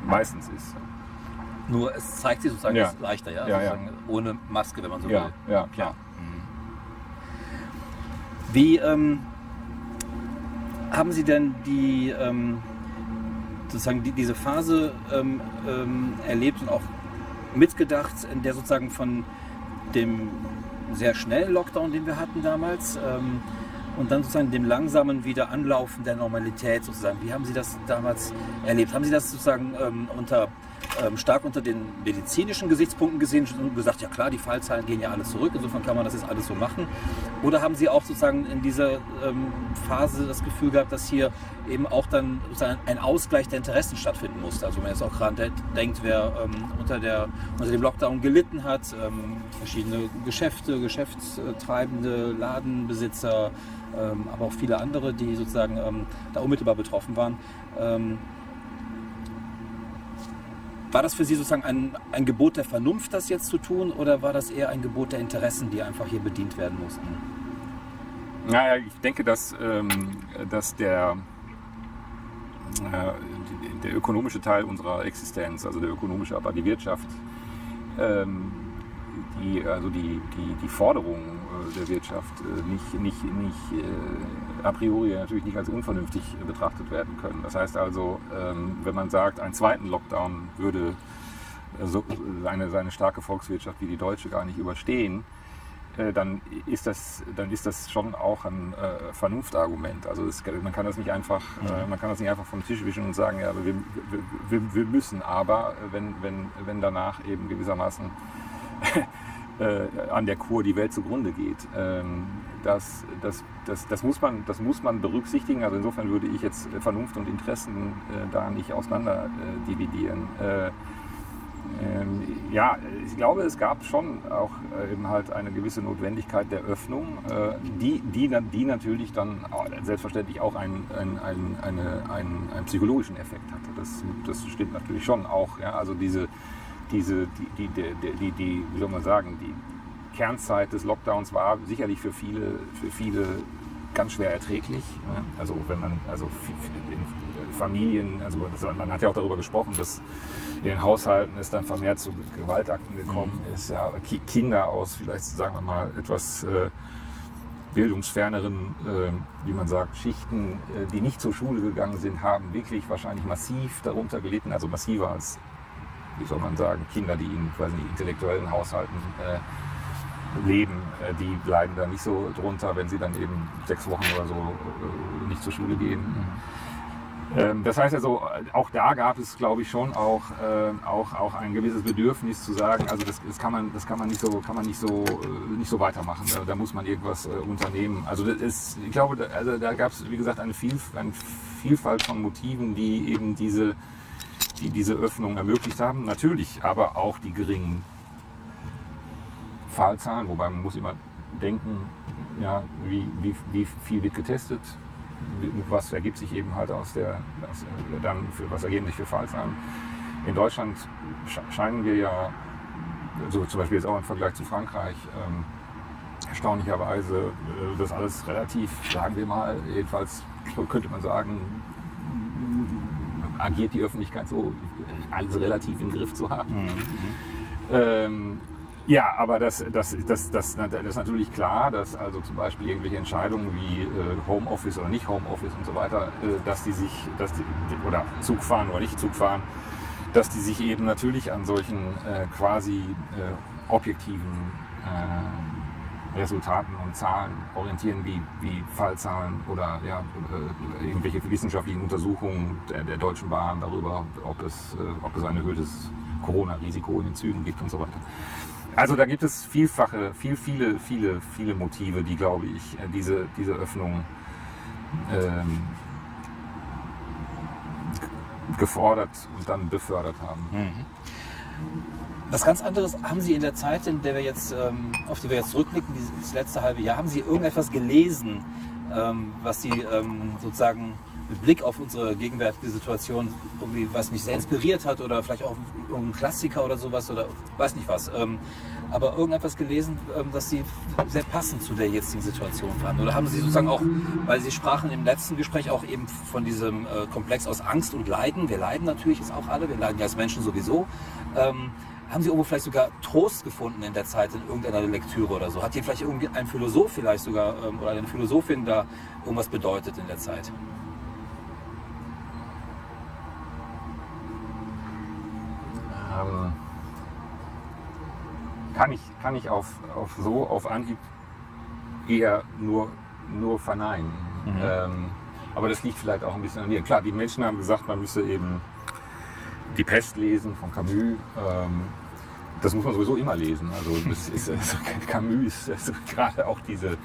Speaker 2: meistens ist.
Speaker 1: Nur es zeigt sich sozusagen ja. leichter, ja?
Speaker 2: ja, ja.
Speaker 1: ohne Maske, wenn man so will.
Speaker 2: Ja, klar.
Speaker 1: Mhm. Wie ähm, haben Sie denn die ähm, sozusagen die, diese Phase ähm, ähm erlebt und auch mitgedacht, in der sozusagen von dem sehr schnellen Lockdown, den wir hatten damals, ähm, und dann sozusagen dem langsamen Wiederanlaufen der Normalität sozusagen. Wie haben Sie das damals erlebt? Haben Sie das sozusagen ähm, unter ähm, stark unter den medizinischen Gesichtspunkten gesehen und gesagt, ja klar, die Fallzahlen gehen ja alle zurück, insofern kann man das jetzt alles so machen? Oder haben Sie auch sozusagen in dieser ähm, Phase das Gefühl gehabt, dass hier eben auch dann ein Ausgleich der Interessen stattfinden musste? Also wenn man jetzt auch gerade denkt, wer ähm, unter, der, unter dem Lockdown gelitten hat, ähm, verschiedene Geschäfte, Geschäftstreibende, Ladenbesitzer, ähm, aber auch viele andere, die sozusagen ähm, da unmittelbar betroffen waren. War das für Sie sozusagen ein, ein Gebot der Vernunft, das jetzt zu tun, oder war das eher ein Gebot der Interessen, die einfach hier bedient werden mussten?
Speaker 2: Naja, ich denke, dass, ähm, dass der, äh, der ökonomische Teil unserer Existenz, also der ökonomische, aber die Wirtschaft, ähm, die, also die, die, die Forderungen der Wirtschaft äh, nicht, nicht, nicht äh, a priori natürlich nicht als unvernünftig betrachtet werden können. Das heißt also, ähm, wenn man sagt, einen zweiten Lockdown würde äh, so, eine, seine starke Volkswirtschaft wie die deutsche gar nicht überstehen, dann ist das, dann ist das schon auch ein äh, Vernunftargument. Also es, man kann das nicht einfach, mhm. äh, man kann das nicht einfach vom Tisch wischen und sagen, ja, wir, wir, wir müssen aber, wenn, wenn, wenn danach eben gewissermaßen äh, an der Kur die Welt zugrunde geht. Ähm, das, das, das, das, muss man, das muss man berücksichtigen. Also insofern würde ich jetzt Vernunft und Interessen äh, da nicht auseinander äh, dividieren. Äh, ähm, ja, ich glaube, es gab schon auch äh, eben halt eine gewisse Notwendigkeit der Öffnung, äh, die, die, die natürlich dann selbstverständlich auch einen, einen, einen, eine, einen, einen psychologischen Effekt hatte. Das, das stimmt natürlich schon auch. Ja? Also diese, diese, die, die, die, die, wie soll man sagen, die Kernzeit des Lockdowns war sicherlich für viele, für viele ganz schwer erträglich. Also wenn man, also in Familien, also man hat ja auch darüber gesprochen, dass in den Haushalten es dann vermehrt zu Gewaltakten gekommen mhm. ist. Ja, Kinder aus vielleicht, sagen wir mal, etwas äh, bildungsferneren, äh, wie man sagt, Schichten, äh, die nicht zur Schule gegangen sind, haben wirklich wahrscheinlich massiv darunter gelitten, also massiver als wie soll man sagen, Kinder, die in quasi intellektuellen Haushalten äh, leben, äh, die leiden da nicht so drunter, wenn sie dann eben sechs Wochen oder so äh, nicht zur Schule gehen. Ähm, das heißt also, auch da gab es, glaube ich, schon auch, äh, auch, auch ein gewisses Bedürfnis zu sagen, also das, das, kann man, das kann man nicht so, kann man nicht so, äh, nicht so weitermachen. Da, da muss man irgendwas äh, unternehmen. Also das ist, ich glaube, da, also da gab es, wie gesagt, eine, Vielf eine Vielfalt von Motiven, die eben diese, die diese Öffnung ermöglicht haben. Natürlich, aber auch die geringen Fallzahlen, wobei man muss immer denken, ja, wie, wie, wie viel wird getestet, was ergibt sich eben halt aus der, aus, dann für, was ergeben sich für Fallzahlen. In Deutschland scheinen wir ja, so zum Beispiel jetzt auch im Vergleich zu Frankreich, ähm, erstaunlicherweise äh, das alles relativ, sagen wir mal, jedenfalls könnte man sagen, agiert die Öffentlichkeit so, alles relativ im Griff zu haben. Mhm. Ähm, ja, aber das, das, das, das, ist natürlich klar, dass also zum Beispiel irgendwelche Entscheidungen wie äh, Homeoffice oder nicht Homeoffice und so weiter, äh, dass die sich, dass die, oder Zug fahren oder nicht Zug fahren, dass die sich eben natürlich an solchen äh, quasi äh, objektiven äh, Resultaten und Zahlen orientieren, wie, wie Fallzahlen oder ja, äh, irgendwelche wissenschaftlichen Untersuchungen der, der Deutschen Bahn darüber, ob es, ob es ein erhöhtes Corona-Risiko in den Zügen gibt und so weiter. Also da gibt es vielfache, viel, viele, viele, viele Motive, die, glaube ich, äh, diese, diese Öffnung ähm, gefordert und dann befördert haben. Mhm.
Speaker 1: Was ganz anderes haben Sie in der Zeit, in der wir jetzt, ähm, auf die wir jetzt zurückblicken, dieses letzte halbe Jahr, haben Sie irgendetwas gelesen, ähm, was Sie ähm, sozusagen mit Blick auf unsere gegenwärtige Situation irgendwie, was mich sehr inspiriert hat oder vielleicht auch irgendein Klassiker oder sowas oder weiß nicht was. Aber irgendetwas gelesen, ähm, das Sie sehr passend zu der jetzigen Situation fanden? Oder haben Sie sozusagen auch, weil Sie sprachen im letzten Gespräch auch eben von diesem äh, Komplex aus Angst und Leiden. Wir leiden natürlich jetzt auch alle, wir leiden ja als Menschen sowieso. Haben Sie irgendwo vielleicht sogar Trost gefunden in der Zeit in irgendeiner Lektüre oder so? Hat hier vielleicht ein Philosoph vielleicht sogar ähm, oder eine Philosophin da irgendwas bedeutet in der Zeit?
Speaker 2: ähm, kann ich, kann ich auf, auf so auf Anhieb eher nur, nur verneinen. Mhm. Ähm, aber das liegt vielleicht auch ein bisschen an mir. Klar, die Menschen haben gesagt, man müsse eben die Pest lesen von Camus. Ähm, das muss man sowieso immer lesen. Also, ist, also Camus ist also gerade auch diese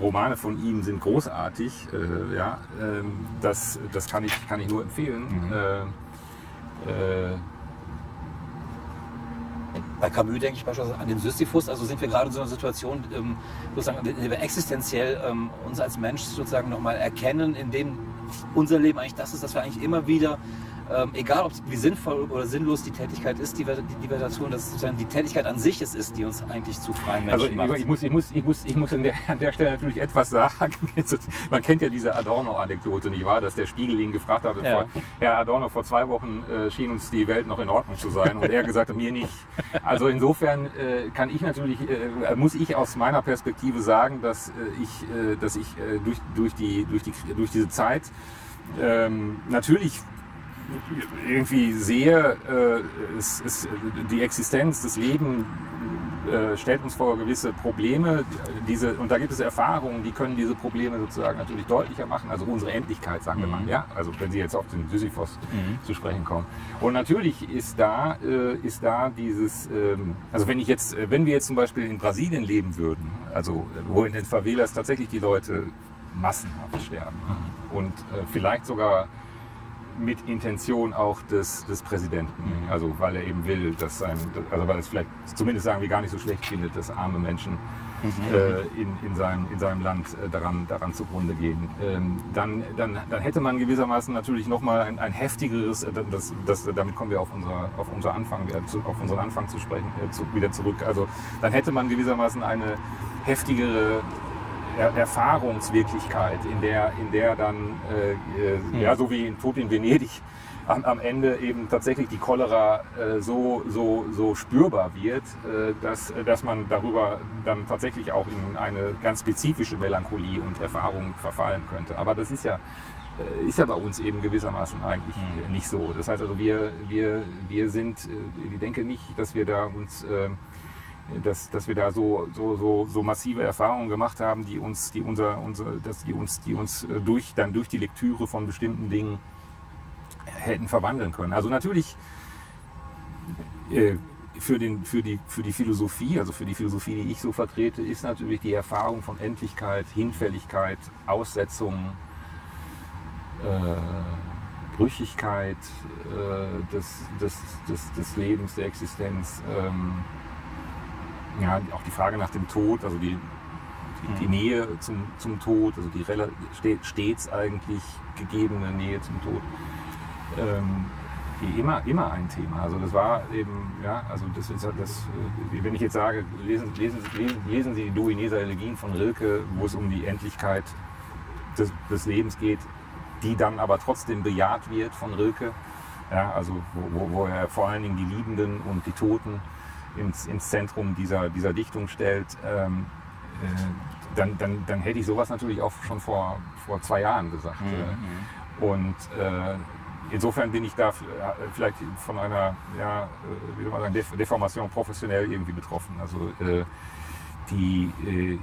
Speaker 2: Romane von ihm sind großartig. Äh, ja, ähm, das, das kann ich, kann ich nur empfehlen. Mhm. Äh,
Speaker 1: äh, bei Camus denke ich beispielsweise an den Sisyphus. Also sind wir gerade in so einer Situation, ähm, sozusagen, in der wir existenziell ähm, uns als Mensch sozusagen nochmal erkennen, in dem unser Leben eigentlich das ist, dass wir eigentlich immer wieder ähm, egal ob wie sinnvoll oder sinnlos die Tätigkeit ist, die, die, die wir da tun, dass sozusagen die Tätigkeit an sich es ist, die uns eigentlich zu freien Menschen also,
Speaker 2: macht. Ich muss, ich muss, ich muss, ich muss an, der, an der Stelle natürlich etwas sagen. Man kennt ja diese Adorno-Anekdote, nicht wahr? Dass der Spiegel ihn gefragt hat, ja. Herr Adorno, vor zwei Wochen äh, schien uns die Welt noch in Ordnung zu sein und er gesagt hat, mir nicht. Also insofern äh, kann ich natürlich, äh, muss ich aus meiner Perspektive sagen, dass äh, ich, äh, dass ich äh, durch, durch, die, durch, die, durch diese Zeit ähm, natürlich irgendwie sehe, äh, ist, ist die Existenz, das Leben äh, stellt uns vor gewisse Probleme. Diese, und da gibt es Erfahrungen, die können diese Probleme sozusagen natürlich deutlicher machen. Also unsere Endlichkeit, sagen wir mal. Mhm. Ja? Also wenn Sie jetzt auf den Sisyphos mhm. zu sprechen kommen. Und natürlich ist da, äh, ist da dieses, ähm, also wenn ich jetzt, wenn wir jetzt zum Beispiel in Brasilien leben würden, also wo in den Favelas tatsächlich die Leute massenhaft sterben mhm. und äh, vielleicht sogar mit Intention auch des, des Präsidenten. Mhm. Also weil er eben will, dass sein, also weil es vielleicht zumindest sagen wir gar nicht so schlecht findet, dass arme Menschen mhm. äh, in, in, seinem, in seinem Land äh, daran, daran zugrunde gehen. Ähm, dann, dann, dann hätte man gewissermaßen natürlich nochmal ein, ein heftigeres, äh, das, das, damit kommen wir auf, unser, auf, unser Anfang, auf unseren Anfang zu sprechen, äh, zu, wieder zurück. Also dann hätte man gewissermaßen eine heftigere er Erfahrungswirklichkeit, in der, in der dann, äh, äh, mhm. ja, so wie in Tod in Venedig, am, am Ende eben tatsächlich die Cholera äh, so, so, so spürbar wird, äh, dass, dass man darüber dann tatsächlich auch in eine ganz spezifische Melancholie und Erfahrung verfallen könnte. Aber das ist ja, äh, ist ja bei uns eben gewissermaßen eigentlich mhm. nicht so. Das heißt also, wir, wir, wir sind, äh, ich denke nicht, dass wir da uns äh, dass, dass wir da so, so, so, so massive Erfahrungen gemacht haben, die uns, die unser, unser, dass die uns, die uns äh, durch, dann durch die Lektüre von bestimmten Dingen hätten verwandeln können. Also natürlich äh, für, den, für, die, für die Philosophie, also für die Philosophie, die ich so vertrete, ist natürlich die Erfahrung von Endlichkeit, Hinfälligkeit, Aussetzung, äh, Brüchigkeit äh, des, des, des, des Lebens, der Existenz. Ähm, ja, auch die Frage nach dem Tod, also die, die, die mhm. Nähe zum, zum Tod, also die stets eigentlich gegebene Nähe zum Tod. Ähm, immer, immer ein Thema. Also das war eben, ja, also das ist das, äh, wenn ich jetzt sage, lesen, lesen, lesen, lesen Sie die Duineser Elegien von Rilke, wo es um die Endlichkeit des, des, Lebens geht, die dann aber trotzdem bejaht wird von Rilke. Ja, also wo, wo er vor allen Dingen die Liebenden und die Toten ins, ins Zentrum dieser, dieser Dichtung stellt, ähm, äh, dann, dann, dann hätte ich sowas natürlich auch schon vor, vor zwei Jahren gesagt. Mhm. Äh, und äh, insofern bin ich da vielleicht von einer, ja, äh, wie soll man sagen, Deformation professionell irgendwie betroffen. Also äh, die, äh,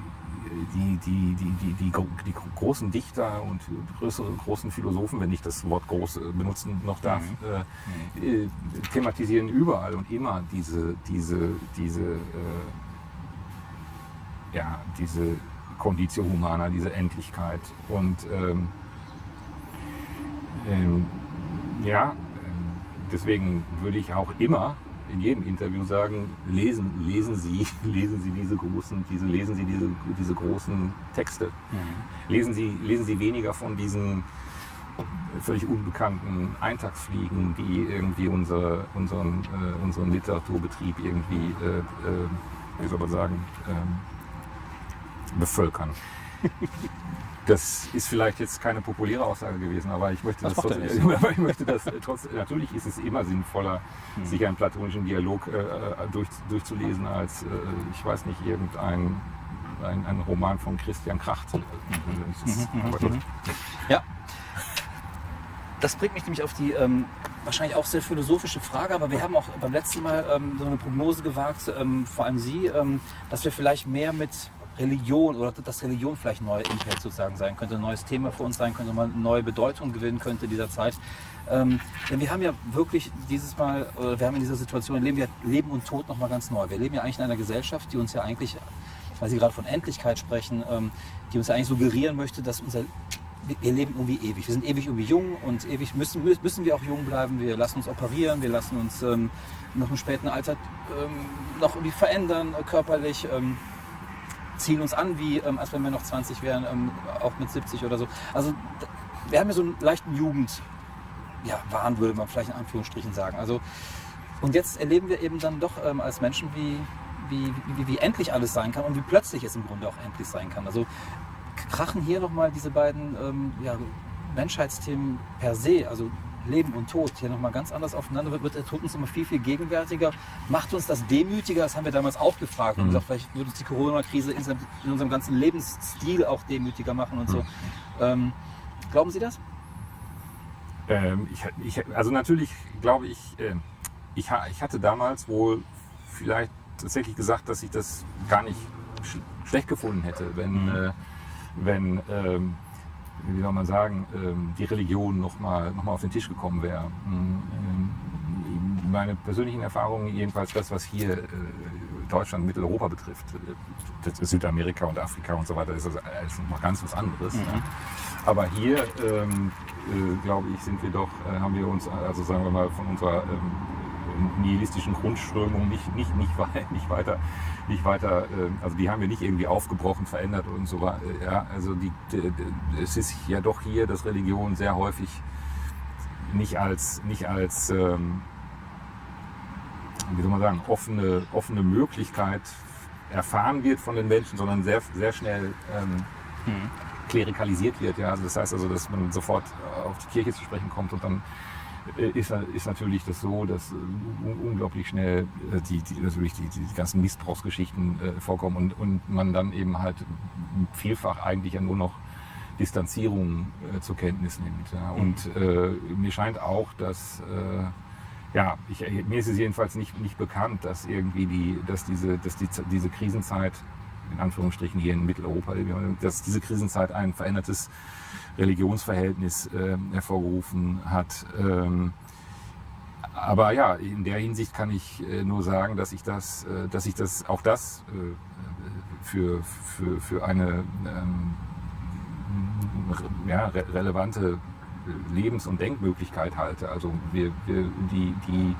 Speaker 2: die, die, die, die, die, die, großen Dichter und größere, großen Philosophen, wenn ich das Wort groß benutzen noch darf, mhm. äh, thematisieren überall und immer diese, diese, diese, äh, ja, diese Conditio Humana, diese Endlichkeit. Und ähm, ähm, ja, ähm, deswegen würde ich auch immer in jedem Interview sagen, lesen, lesen Sie, lesen Sie diese großen, diese, lesen Sie diese, diese großen Texte. Mhm. Lesen, Sie, lesen Sie weniger von diesen völlig unbekannten Eintagsfliegen, die irgendwie unsere, unseren, äh, unseren Literaturbetrieb irgendwie, äh, äh, wie soll man sagen, ähm, bevölkern. Das ist vielleicht jetzt keine populäre Aussage gewesen, aber ich möchte das, trotzdem, aber ich möchte das trotzdem. Natürlich ist es immer sinnvoller, hm. sich einen platonischen Dialog äh, äh, durch, durchzulesen, als äh, ich weiß nicht irgendein ein, ein Roman von Christian Kracht. Mhm.
Speaker 1: Mhm. Mhm. Ja. Das bringt mich nämlich auf die ähm, wahrscheinlich auch sehr philosophische Frage, aber wir haben auch beim letzten Mal ähm, so eine Prognose gewagt, ähm, vor allem Sie, ähm, dass wir vielleicht mehr mit Religion oder dass Religion vielleicht ein neuer Impact sozusagen sein könnte, ein neues Thema für uns sein könnte, mal eine neue Bedeutung gewinnen könnte dieser Zeit. Ähm, denn wir haben ja wirklich dieses Mal, oder wir haben in dieser Situation, leben wir Leben und Tod nochmal ganz neu. Wir leben ja eigentlich in einer Gesellschaft, die uns ja eigentlich, weil Sie gerade von Endlichkeit sprechen, ähm, die uns ja eigentlich suggerieren möchte, dass unser wir leben irgendwie ewig. Wir sind ewig irgendwie jung und ewig müssen, müssen wir auch jung bleiben. Wir lassen uns operieren, wir lassen uns ähm, noch im späten Alter ähm, noch irgendwie verändern, äh, körperlich. Ähm, ziehen uns an, wie ähm, als wenn wir noch 20 wären, ähm, auch mit 70 oder so. Also wir haben ja so einen leichten Jugend, ja, Wahn würde man vielleicht in Anführungsstrichen sagen. Also, und jetzt erleben wir eben dann doch ähm, als Menschen, wie, wie, wie, wie endlich alles sein kann und wie plötzlich es im Grunde auch endlich sein kann. Also krachen hier nochmal diese beiden ähm, ja, Menschheitsthemen per se, also Leben und Tod hier nochmal ganz anders aufeinander wird, wird der Tod uns immer viel, viel gegenwärtiger. Macht uns das demütiger? Das haben wir damals auch gefragt. Mhm. Und gesagt, vielleicht würde uns die Corona-Krise in, in, unserem ganzen Lebensstil auch demütiger machen und so. Mhm. Ähm, glauben Sie das?
Speaker 2: Ähm, ich, ich, also natürlich glaube ich, äh, ich, ich hatte damals wohl vielleicht tatsächlich gesagt, dass ich das gar nicht sch schlecht gefunden hätte, wenn, mhm. äh, wenn ähm, wie soll man sagen, ähm, die Religion nochmal noch mal auf den Tisch gekommen wäre. Ähm, meine persönlichen Erfahrungen, jedenfalls das, was hier äh, Deutschland, Mitteleuropa betrifft, äh, Südamerika und Afrika und so weiter, ist das ist noch ganz was anderes. Mhm. Aber hier, ähm, äh, glaube ich, sind wir doch, haben wir uns, also sagen wir mal, von unserer nihilistischen Grundströmung nicht, nicht, nicht, nicht weiter, nicht weiter, ähm, also die haben wir nicht irgendwie aufgebrochen, verändert und so weiter. Ja, also die, es ist ja doch hier, dass Religion sehr häufig nicht als, nicht als ähm, wie soll man sagen, offene, offene Möglichkeit erfahren wird von den Menschen, sondern sehr, sehr schnell ähm, hm. klerikalisiert wird. Ja? Also das heißt also, dass man sofort auf die Kirche zu sprechen kommt und dann äh, ist, ist natürlich das so, dass äh, unglaublich schnell äh, die, die, natürlich die, die ganzen Missbrauchsgeschichten äh, vorkommen und, und man dann eben halt vielfach eigentlich ja nur noch Distanzierung äh, zur Kenntnis nimmt. Ja. Mhm. Und äh, mir scheint auch, dass ja, ich, mir ist es jedenfalls nicht, nicht bekannt, dass irgendwie die, dass diese, dass die, diese Krisenzeit in Anführungsstrichen hier in Mitteleuropa, dass diese Krisenzeit ein verändertes Religionsverhältnis äh, hervorgerufen hat. Ähm, aber ja, in der Hinsicht kann ich äh, nur sagen, dass ich das, äh, dass ich das auch das äh, für, für, für eine ähm, ja, re relevante Lebens- und Denkmöglichkeit halte. Also wir, wir die, die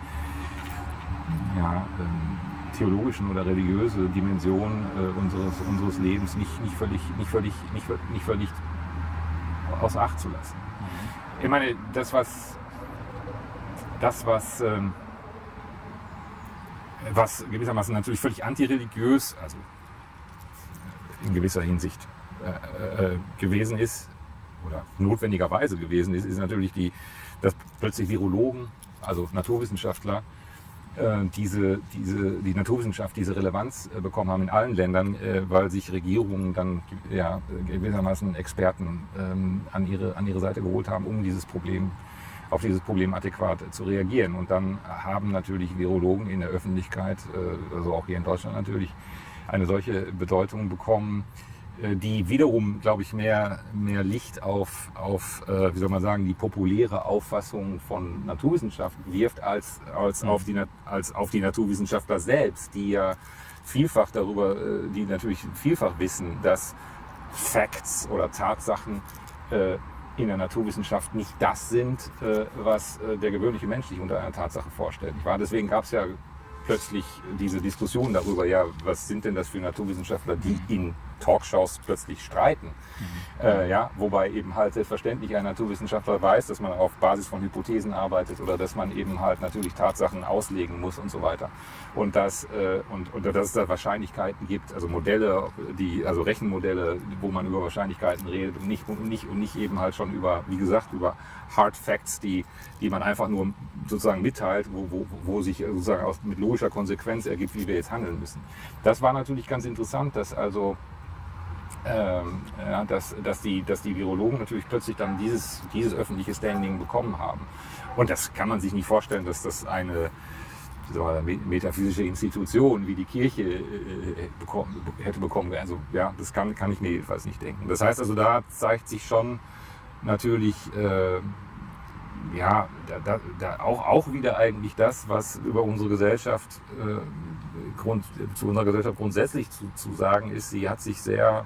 Speaker 2: ja, ähm, theologischen oder religiöse Dimension äh, unseres, unseres Lebens nicht, nicht, völlig, nicht, völlig, nicht, nicht völlig außer Acht zu lassen. Mhm. Ich meine, das, was, das, was, ähm, was gewissermaßen natürlich völlig antireligiös, also in gewisser Hinsicht äh, äh, gewesen ist, oder notwendigerweise gewesen ist, ist natürlich die, dass plötzlich Virologen, also Naturwissenschaftler, diese, diese, die Naturwissenschaft diese Relevanz äh, bekommen haben in allen Ländern, äh, weil sich Regierungen dann ja, gewissermaßen Experten ähm, an, ihre, an ihre Seite geholt haben, um dieses Problem, auf dieses Problem adäquat zu reagieren. Und dann haben natürlich Virologen in der Öffentlichkeit, also auch hier in Deutschland natürlich, eine solche Bedeutung bekommen, äh, die wiederum, glaube ich, mehr, mehr Licht auf, auf äh, wie soll man sagen, die populäre Auffassung von Naturwissenschaft wirft, als, als, mhm. auf die, als auf die Naturwissenschaftler selbst, die ja vielfach darüber, äh, die natürlich vielfach wissen, dass Facts oder Tatsachen äh, in der Naturwissenschaft nicht das sind, äh, was äh, der gewöhnliche Mensch sich unter einer Tatsache vorstellt. Deswegen gab es ja plötzlich diese Diskussion darüber, ja, was sind denn das für Naturwissenschaftler, die in Talkshows plötzlich streiten. Mhm. Äh, ja, wobei eben halt selbstverständlich ein Naturwissenschaftler weiß, dass man auf Basis von Hypothesen arbeitet oder dass man eben halt natürlich Tatsachen auslegen muss und so weiter. Und dass, äh, und, und dass es da Wahrscheinlichkeiten gibt, also Modelle, die, also Rechenmodelle, wo man über Wahrscheinlichkeiten redet und nicht, und nicht, und nicht eben halt schon über, wie gesagt, über Hard Facts, die, die man einfach nur sozusagen mitteilt, wo, wo, wo sich sozusagen aus, mit logischer Konsequenz ergibt, wie wir jetzt handeln müssen. Das war natürlich ganz interessant, dass also ähm, ja, dass, dass, die, dass die Virologen natürlich plötzlich dann dieses, dieses öffentliche Standing bekommen haben. Und das kann man sich nicht vorstellen, dass das eine metaphysische Institution wie die Kirche äh, bekommen, hätte bekommen. Also ja, das kann, kann ich mir jedenfalls nicht denken. Das heißt also, da zeigt sich schon natürlich äh, ja, da, da, da auch, auch wieder eigentlich das, was über unsere Gesellschaft, äh, Grund, zu unserer Gesellschaft grundsätzlich zu, zu sagen ist, sie hat sich sehr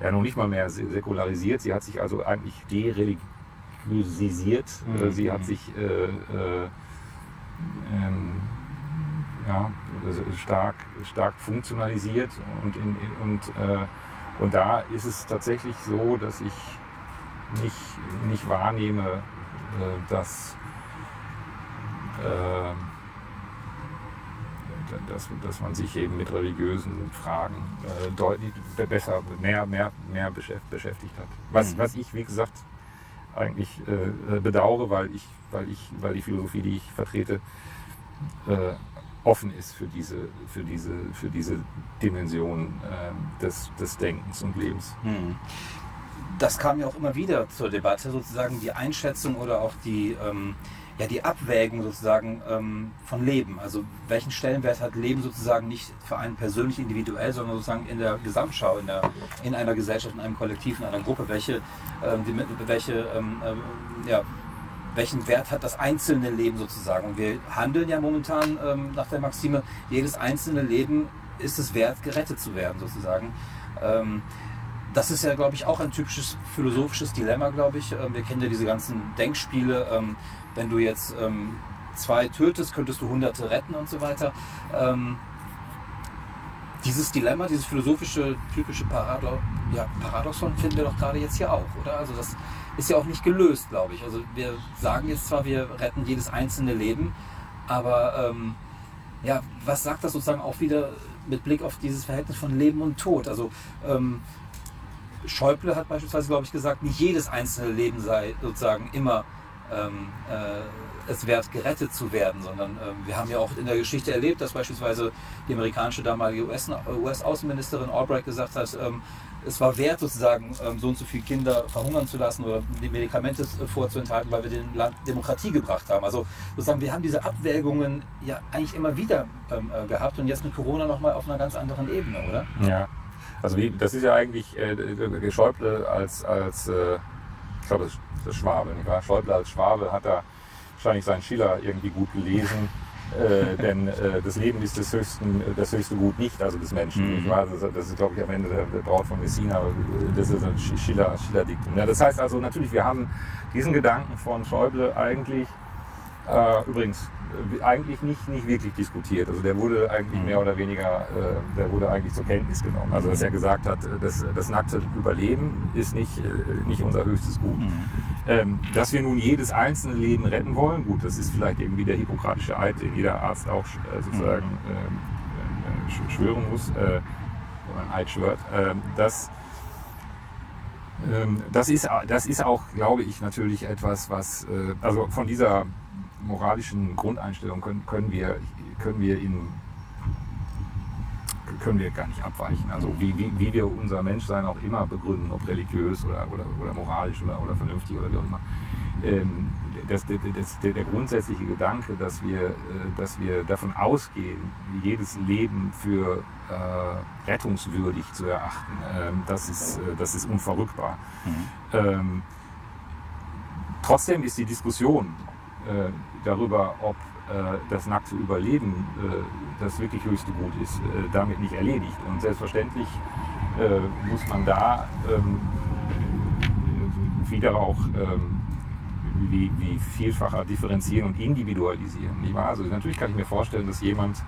Speaker 2: ja noch nicht mal mehr säkularisiert. Sie hat sich also eigentlich dereligiosisiert. Mhm. Sie hat sich äh, äh, ähm, ja, stark, stark funktionalisiert und, in, und, äh, und da ist es tatsächlich so, dass ich nicht, nicht wahrnehme, äh, dass äh, dass, dass man sich eben mit religiösen Fragen äh, deutlich besser, mehr, mehr, mehr beschäftigt hat. Was, mhm. was ich, wie gesagt, eigentlich äh, bedauere, weil ich, weil ich, weil die Philosophie, die ich vertrete, äh, offen ist für diese, für diese, für diese Dimension äh, des, des Denkens und Lebens. Mhm.
Speaker 1: Das kam ja auch immer wieder zur Debatte, sozusagen die Einschätzung oder auch die ähm, ja, die Abwägung sozusagen ähm, von Leben. Also welchen Stellenwert hat Leben sozusagen nicht für einen persönlich individuell, sondern sozusagen in der Gesamtschau, in, der, in einer Gesellschaft, in einem Kollektiv, in einer Gruppe, welche, ähm, die, welche ähm, äh, ja, welchen Wert hat das einzelne Leben sozusagen. Und wir handeln ja momentan ähm, nach der Maxime, jedes einzelne Leben ist es wert, gerettet zu werden sozusagen. Ähm, das ist ja, glaube ich, auch ein typisches philosophisches Dilemma, glaube ich. Ähm, wir kennen ja diese ganzen Denkspiele. Ähm, wenn du jetzt ähm, zwei tötest, könntest du Hunderte retten und so weiter. Dieses Dilemma, dieses philosophische, typische Parado ja, Paradoxon finden wir doch gerade jetzt hier auch, oder? Also das ist ja auch nicht gelöst, glaube ich. Also wir sagen jetzt zwar, wir retten jedes einzelne Leben, aber ähm, ja, was sagt das sozusagen auch wieder mit Blick auf dieses Verhältnis von Leben und Tod? Also ähm, Schäuble hat beispielsweise, glaube ich, gesagt, nicht jedes einzelne Leben sei sozusagen immer ähm, äh, es wert, gerettet zu werden, sondern äh, wir haben ja auch in der Geschichte erlebt, dass beispielsweise die amerikanische damalige US-Außenministerin Albright gesagt hat, ähm, es war wert, sozusagen ähm, so und so viele Kinder verhungern zu lassen oder die Medikamente äh, vorzuenthalten, weil wir den Land Demokratie gebracht haben. Also sozusagen, wir haben diese Abwägungen ja eigentlich immer wieder ähm, äh, gehabt und jetzt mit Corona nochmal auf einer ganz anderen Ebene, oder?
Speaker 2: Ja. Also wie, das ist ja eigentlich äh, Schäuble als, als äh, ich glaube, Schwabe, nicht wahr? Schäuble als Schwabe hat da wahrscheinlich seinen Schiller irgendwie gut gelesen. äh, denn äh, das Leben ist das, höchsten, das höchste Gut nicht, also des Menschen. Mhm. Das, das, ist, glaube ich, am Ende der, der Braut von Messina, das ist ein Schiller, Schiller-Diktum. Ja, das heißt also natürlich, wir haben diesen Gedanken von Schäuble eigentlich, äh, übrigens, äh, eigentlich nicht, nicht wirklich diskutiert. Also der wurde eigentlich mhm. mehr oder weniger, äh, der wurde eigentlich zur Kenntnis genommen. Also dass er gesagt hat, das, das nackte Überleben ist nicht, äh, nicht unser höchstes Gut. Mhm. Ähm, dass wir nun jedes einzelne Leben retten wollen, gut, das ist vielleicht irgendwie der hippokratische Eid, den jeder Arzt auch sozusagen mhm. schwören muss, oder ein Eid schwört. Ähm, das, ähm, das, ist, das ist auch, glaube ich, natürlich etwas, was, also von dieser moralischen Grundeinstellung können, können, wir, können wir in können wir gar nicht abweichen. Also wie, wie, wie wir unser Menschsein auch immer begründen, ob religiös oder, oder, oder moralisch oder, oder vernünftig oder wie auch immer. Ähm, das, das, das, der, grundsätzliche Gedanke, dass wir, äh, dass wir davon ausgehen, jedes Leben für äh, rettungswürdig zu erachten, ähm, das, ist, äh, das ist unverrückbar. Mhm. Ähm, trotzdem ist die Diskussion darüber, ob äh, das nackte Überleben äh, das wirklich höchste Gut ist, damit nicht erledigt. Und selbstverständlich muss man da ähm, wieder auch ähm, wie, wie, vielfacher differenzieren und individualisieren. Nicht wahr? Also natürlich kann ich mir vorstellen, dass jemand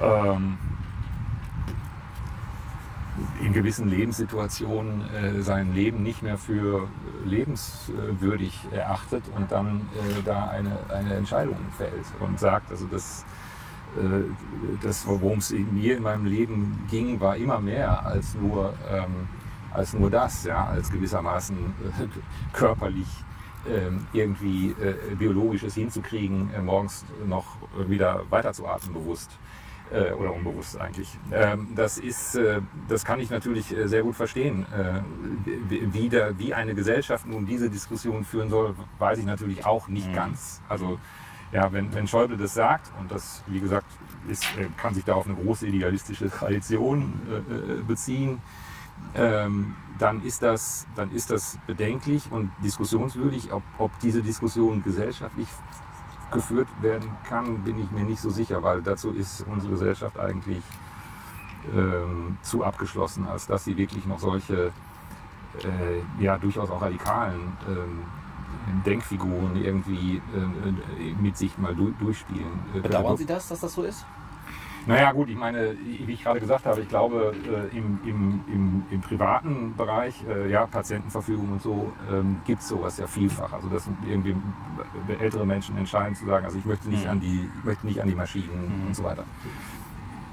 Speaker 2: ähm, in gewissen Lebenssituationen äh, sein Leben nicht mehr für lebenswürdig erachtet und dann äh, da eine, eine Entscheidung fällt und sagt, also das, äh, das worum es mir in meinem Leben ging, war immer mehr als nur, ähm, als nur das, ja, als gewissermaßen äh, körperlich ähm, irgendwie äh, biologisches hinzukriegen, äh, morgens noch wieder weiterzuatmen bewusst äh, oder unbewusst eigentlich. Ähm, das, ist, äh, das kann ich natürlich äh, sehr gut verstehen. Äh, wie, der, wie eine Gesellschaft nun diese Diskussion führen soll, weiß ich natürlich auch nicht mhm. ganz. Also ja, wenn, wenn Schäuble das sagt, und das, wie gesagt, ist, äh, kann sich da auf eine große idealistische Tradition äh, beziehen, ähm, dann, ist das, dann ist das bedenklich und diskussionswürdig, ob, ob diese Diskussion gesellschaftlich geführt werden kann, bin ich mir nicht so sicher, weil dazu ist unsere Gesellschaft eigentlich ähm, zu abgeschlossen, als dass sie wirklich noch solche äh, ja durchaus auch radikalen ähm, Denkfiguren irgendwie äh, mit sich mal du durchspielen.
Speaker 1: Äh, Bedauern Sie das, dass das so ist?
Speaker 2: Naja gut, ich meine, wie ich gerade gesagt habe, ich glaube äh, im, im, im, im, privaten Bereich, äh, ja, Patientenverfügung und so, ähm, gibt es sowas ja vielfach. Also dass irgendwie ältere Menschen entscheiden zu sagen, also ich möchte nicht, mhm. an, die, ich möchte nicht an die Maschinen mhm. und so weiter.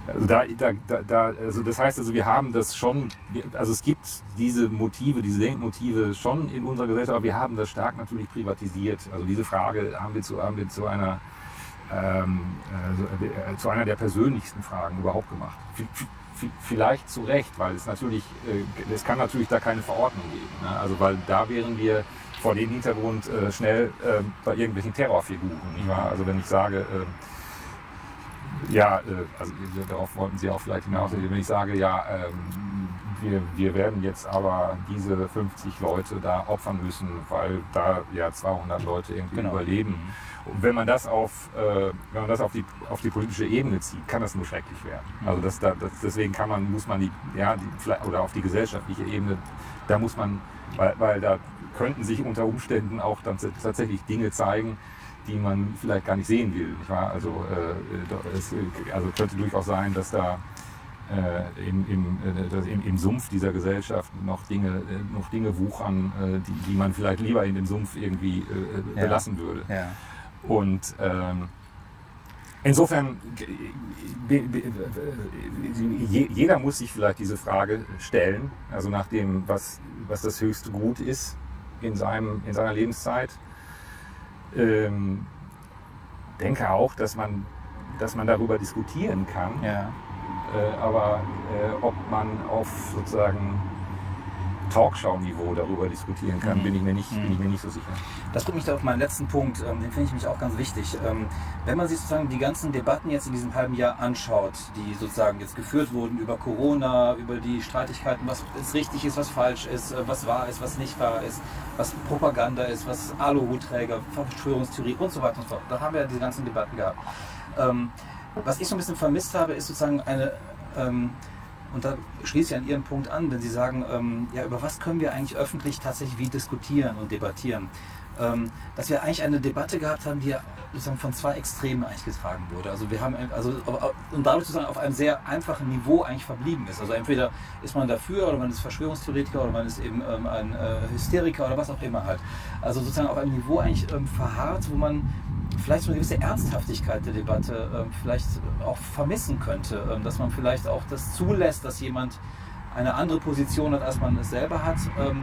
Speaker 2: Also, da, da, da, also das heißt also, wir haben das schon, also es gibt diese Motive, diese Denkmotive schon in unserer Gesellschaft, aber wir haben das stark natürlich privatisiert. Also diese Frage haben wir zu, haben wir zu einer ähm, äh, zu einer der persönlichsten Fragen überhaupt gemacht. Vielleicht zu Recht, weil es natürlich, äh, es kann natürlich da keine Verordnung geben. Ne? Also weil da wären wir vor dem Hintergrund äh, schnell äh, bei irgendwelchen Terrorfiguren. Also wenn ich sage, äh, ja, äh, also darauf wollten Sie auch vielleicht hinaus, wenn ich sage, ja, ähm, wir, wir werden jetzt aber diese 50 Leute da opfern müssen, weil da ja 200 Leute irgendwie genau. überleben. Mhm und wenn man das auf, äh, wenn man das auf die, auf die politische Ebene zieht, kann das nur schrecklich werden. Mhm. Also das, das, deswegen kann man, muss man die, ja, die, oder auf die gesellschaftliche Ebene, da muss man, weil, weil da könnten sich unter Umständen auch dann tatsächlich Dinge zeigen, die man vielleicht gar nicht sehen will. Nicht wahr? Also äh, es also könnte durchaus sein, dass da äh, im, im, äh, im, im, Sumpf dieser Gesellschaft noch Dinge, äh, noch Dinge wuchern, äh, die, die man vielleicht lieber in dem Sumpf irgendwie äh, belassen ja. würde. Ja. Und ähm, insofern, jeder muss sich vielleicht diese Frage stellen, also nach dem, was, was das höchste Gut ist in, seinem, in seiner Lebenszeit. Ähm, denke auch, dass man, dass man darüber diskutieren kann. Ja. Äh, aber äh, ob man auf sozusagen Talkshow-Niveau darüber diskutieren kann,
Speaker 1: Mhm.
Speaker 2: bin, ich mir nicht, bin ich mir nicht so sicher.
Speaker 1: Das bringt mich da auf meinen letzten Punkt, ähm, den finde ich mich auch ganz wichtig. Ähm, wenn man sich sozusagen die ganzen Debatten jetzt in diesem halben Jahr anschaut, die sozusagen jetzt geführt wurden über Corona, über die Streitigkeiten, was ist richtig ist, was falsch ist, äh, was wahr ist, was nicht wahr ist, was Propaganda ist, was Aluhutträger, Verschwörungstheorie und so weiter und so fort. Da haben wir ja die ganzen Debatten gehabt. Ähm, was ich so ein bisschen vermisst habe, ist sozusagen eine ähm, und da schließe ich an Ihren Punkt an, wenn Sie sagen, ähm, ja, über was können wir eigentlich öffentlich tatsächlich wie diskutieren und debattieren? Ähm, dass wir eigentlich eine Debatte gehabt haben, die sozusagen von zwei Extremen eigentlich getragen wurde. Also wir haben also und dadurch sozusagen auf einem sehr einfachen Niveau eigentlich verblieben ist. Also entweder ist man dafür oder man ist Verschwörungstheoretiker oder man ist eben ähm, ein äh, Hysteriker oder was auch immer halt. Also sozusagen auf einem Niveau eigentlich ähm, verharrt, wo man vielleicht so eine gewisse Ernsthaftigkeit der Debatte ähm, vielleicht auch vermissen könnte, ähm, dass man vielleicht auch das zulässt, dass jemand eine andere Position hat, als man es selber hat, ähm,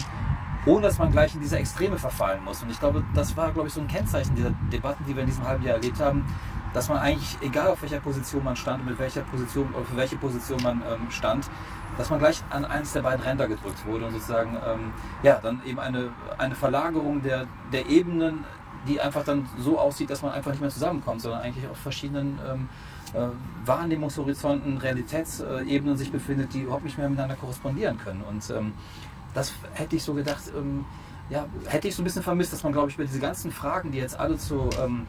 Speaker 1: ohne dass man gleich in diese Extreme verfallen muss. Und ich glaube, das war, glaube ich, so ein Kennzeichen dieser Debatten, die wir in diesem halben Jahr erlebt haben, dass man eigentlich, egal auf welcher Position man stand, mit welcher Position oder für welche Position man ähm, stand, dass man gleich an eines der beiden Ränder gedrückt wurde und sozusagen ähm, ja dann eben eine, eine Verlagerung der, der Ebenen die einfach dann so aussieht, dass man einfach nicht mehr zusammenkommt, sondern eigentlich auf verschiedenen ähm, äh, Wahrnehmungshorizonten, Realitätsebenen sich befindet, die überhaupt nicht mehr miteinander korrespondieren können. Und ähm, das hätte ich so gedacht, ähm, ja, hätte ich so ein bisschen vermisst, dass man, glaube ich, über diese ganzen Fragen, die jetzt alle zu, ähm,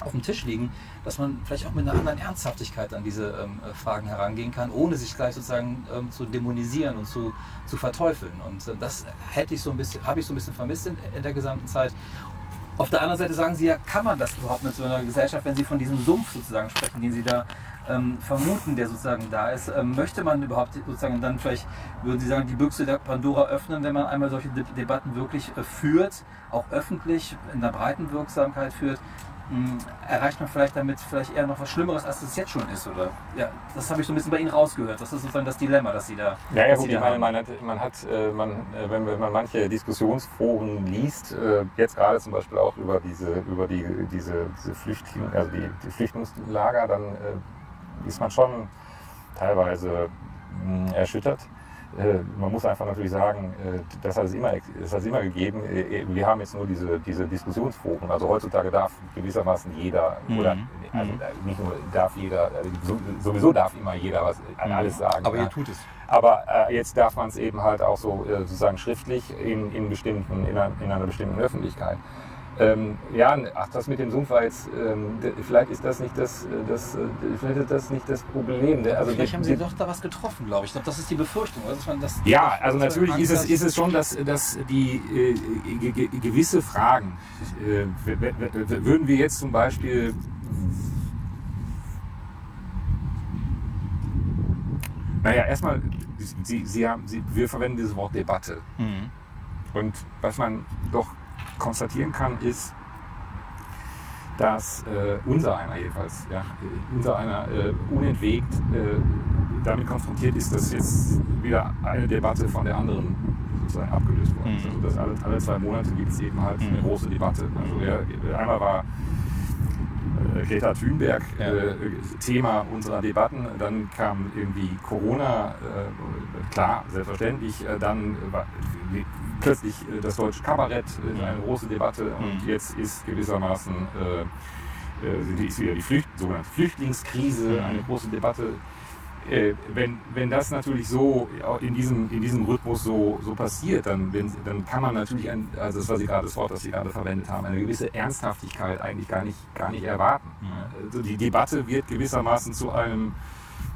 Speaker 1: auf dem Tisch liegen, dass man vielleicht auch mit einer anderen Ernsthaftigkeit an diese ähm, Fragen herangehen kann, ohne sich gleich sozusagen ähm, zu dämonisieren und zu, zu verteufeln. Und äh, das hätte ich so ein bisschen, habe ich so ein bisschen vermisst in, in der gesamten Zeit. Auf der anderen Seite sagen Sie ja, kann man das überhaupt mit so einer Gesellschaft, wenn Sie von diesem Sumpf sozusagen sprechen, den Sie da ähm, vermuten, der sozusagen da ist, ähm, möchte man überhaupt sozusagen dann vielleicht, würden Sie sagen, die Büchse der Pandora öffnen, wenn man einmal solche De Debatten wirklich äh, führt, auch öffentlich in der breiten Wirksamkeit führt, erreicht man vielleicht damit vielleicht eher noch was Schlimmeres, als es jetzt schon ist, oder? Ja, das habe ich so ein bisschen bei Ihnen rausgehört. Das ist sozusagen das Dilemma, das Sie da.
Speaker 2: Ja, ja, gut, ich meine, man hat, man hat äh, man, äh, wenn, wenn man manche Diskussionsforen liest, äh, jetzt gerade zum Beispiel auch über diese, über die, diese, diese Flüchtlinge, also die, die Flüchtlingslager, dann ist man schon teilweise mh, erschüttert. Äh, man muss einfach natürlich sagen, äh, das hat es immer, das hat es immer gegeben. Äh, Wir haben jetzt nur diese, diese Diskussionsforen. Also heutzutage darf gewissermaßen jeder,
Speaker 1: Mhm.
Speaker 2: oder also
Speaker 1: Mhm.
Speaker 2: nicht nur darf jeder, so- sowieso darf immer jeder was an alles sagen.
Speaker 1: Aber ihr tut es.
Speaker 2: Aber jetzt darf man es eben halt auch so sozusagen schriftlich in, in, bestimmten, in, einer, in einer bestimmten Öffentlichkeit. Ähm, ja, ach, das mit dem Sumpf war jetzt, ähm, vielleicht ist das nicht das, äh, das, äh, vielleicht ist das nicht das Problem. Der- Also
Speaker 1: Vielleicht
Speaker 2: die-
Speaker 1: haben Sie
Speaker 2: die-
Speaker 1: doch da was getroffen, glaube ich. Ich glaube, das ist die Befürchtung. Oder? Dass man das,
Speaker 2: ja, also natürlich ist es, ist es schon, dass, dass die äh, ge- ge- gewisse Fragen, äh, würden wir jetzt zum Beispiel Naja, erstmal, Sie, Sie haben, Sie, wir verwenden dieses Wort Debatte.
Speaker 1: Mhm.
Speaker 2: Und was man doch konstatieren kann, ist, dass äh, unser einer jedenfalls, ja, unser einer äh, unentwegt äh, damit konfrontiert ist, dass jetzt wieder eine Debatte von der anderen sozusagen abgelöst worden ist.
Speaker 1: Mhm.
Speaker 2: Also dass alle, alle zwei Monate gibt es eben halt eine
Speaker 1: Mhm.
Speaker 2: große Debatte. Also ja, einmal war äh, Greta Thunberg
Speaker 1: Ja.
Speaker 2: äh, Thema unserer Debatten. Dann kam irgendwie Corona, äh, klar, selbstverständlich. Äh, dann war plötzlich äh, das deutsche Kabarett, äh, eine große Debatte. Und
Speaker 1: Mhm.
Speaker 2: jetzt ist gewissermaßen äh, äh, die- ist wieder die Flücht, sogenannte Flüchtlingskrise,
Speaker 1: Mhm.
Speaker 2: eine große Debatte. Wenn, wenn das natürlich so in diesem, in diesem Rhythmus so, so passiert, dann, wenn, dann kann man natürlich, ein, also das war Sie gerade das Wort, das Sie gerade verwendet haben, eine gewisse Ernsthaftigkeit eigentlich gar nicht, gar nicht erwarten.
Speaker 1: Mhm.
Speaker 2: Also die Debatte wird gewissermaßen zu einem,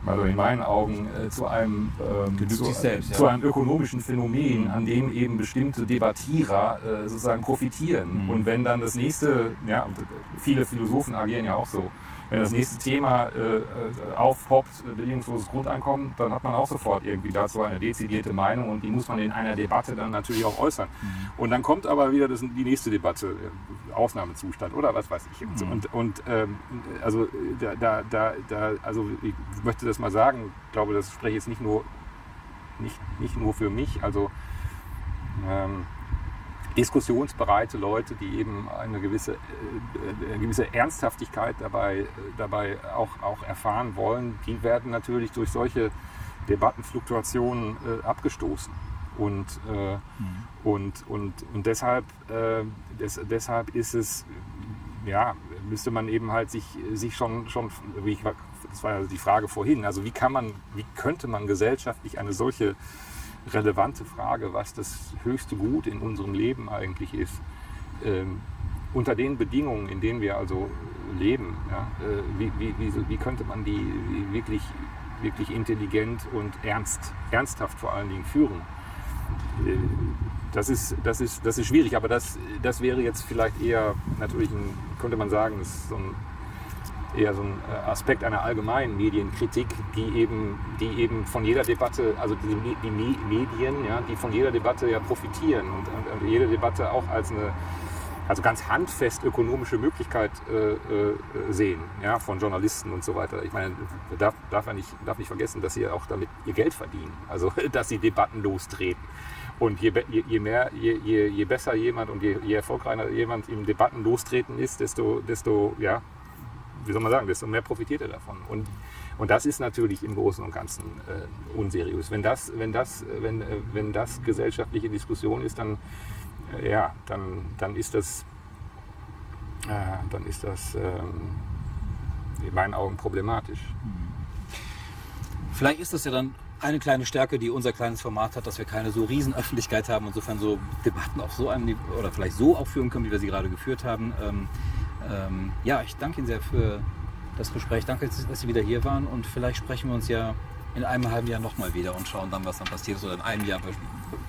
Speaker 2: also in meinen Augen, äh, zu einem, ähm, zu,
Speaker 1: selbst, ja.
Speaker 2: zu einem ökonomischen Phänomen,
Speaker 1: Mhm.
Speaker 2: an dem eben bestimmte Debattierer äh, sozusagen profitieren.
Speaker 1: Mhm.
Speaker 2: Und wenn dann das nächste, ja, viele Philosophen agieren ja auch so, wenn das nächste Thema äh, äh, aufpoppt, äh, bedingungsloses Grundeinkommen, dann hat man auch sofort irgendwie dazu eine dezidierte Meinung und die muss man in einer Debatte dann natürlich auch äußern.
Speaker 1: Mhm.
Speaker 2: Und dann kommt aber wieder das, die nächste Debatte, äh, Ausnahmezustand oder was weiß ich.
Speaker 1: Mhm.
Speaker 2: und, und ähm, also, da, da, da, da, also ich möchte das mal sagen, ich glaube, das spreche ich jetzt nicht nur, nicht, nicht nur für mich. Also ähm, diskussionsbereite Leute, die eben eine gewisse, äh, eine gewisse Ernsthaftigkeit dabei, dabei auch, auch erfahren wollen, die werden natürlich durch solche Debattenfluktuationen äh, abgestoßen. Und, äh, mhm. und, und, und deshalb, äh, des, deshalb ist es, ja, müsste man eben halt sich, sich schon, schon wie ich, das war ja die Frage vorhin, also wie kann man, wie könnte man gesellschaftlich eine solche relevante Frage, was das höchste Gut in unserem Leben eigentlich ist, ähm, unter den Bedingungen, in denen wir also leben, ja, äh, wie, wie, wie, wie, könnte man die wirklich, wirklich intelligent und ernst, ernsthaft vor allen Dingen führen? Äh, das ist, das ist, das ist schwierig, aber das, das wäre jetzt vielleicht eher natürlich, ein, könnte man sagen, ist so ein eher so ein äh, Aspekt einer allgemeinen Medienkritik, die eben, die eben von jeder Debatte, also die, die Medien, ja, die von jeder Debatte ja profitieren und, und, und jede Debatte auch als eine also ganz handfest ökonomische Möglichkeit äh, äh, sehen, ja, von Journalisten und so weiter. Ich meine, darf, darf, man nicht, darf nicht vergessen, dass sie auch damit ihr Geld verdienen, also dass sie Debatten lostreten. Und je, je, je mehr, je, je, je besser jemand und je, je erfolgreicher jemand im Debatten lostreten ist, desto, desto ja, wie soll man sagen, desto mehr profitiert er davon. Und, und das ist natürlich im Großen und Ganzen äh, unseriös. Wenn das, wenn, das, wenn, äh, wenn das gesellschaftliche Diskussion ist, dann, äh, ja, dann, dann ist das, äh, dann ist das ähm, in meinen Augen problematisch.
Speaker 1: Vielleicht ist das ja dann eine kleine Stärke, die unser kleines Format hat, dass wir keine so riesen Öffentlichkeit haben, insofern so Debatten auf so einem Niveau oder vielleicht so auch führen können, wie wir sie gerade geführt haben. Ähm, ähm, ja, ich danke Ihnen sehr für das Gespräch. Danke, dass Sie wieder hier waren und vielleicht sprechen wir uns ja in einem halben Jahr nochmal wieder und schauen dann, was dann passiert ist oder in einem Jahr.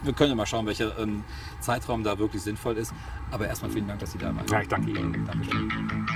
Speaker 1: Wir können ja mal schauen, welcher ähm, Zeitraum da wirklich sinnvoll ist. Aber erstmal vielen Dank, dass Sie da waren.
Speaker 2: Ja, ich danke Ihnen. Dankeschön.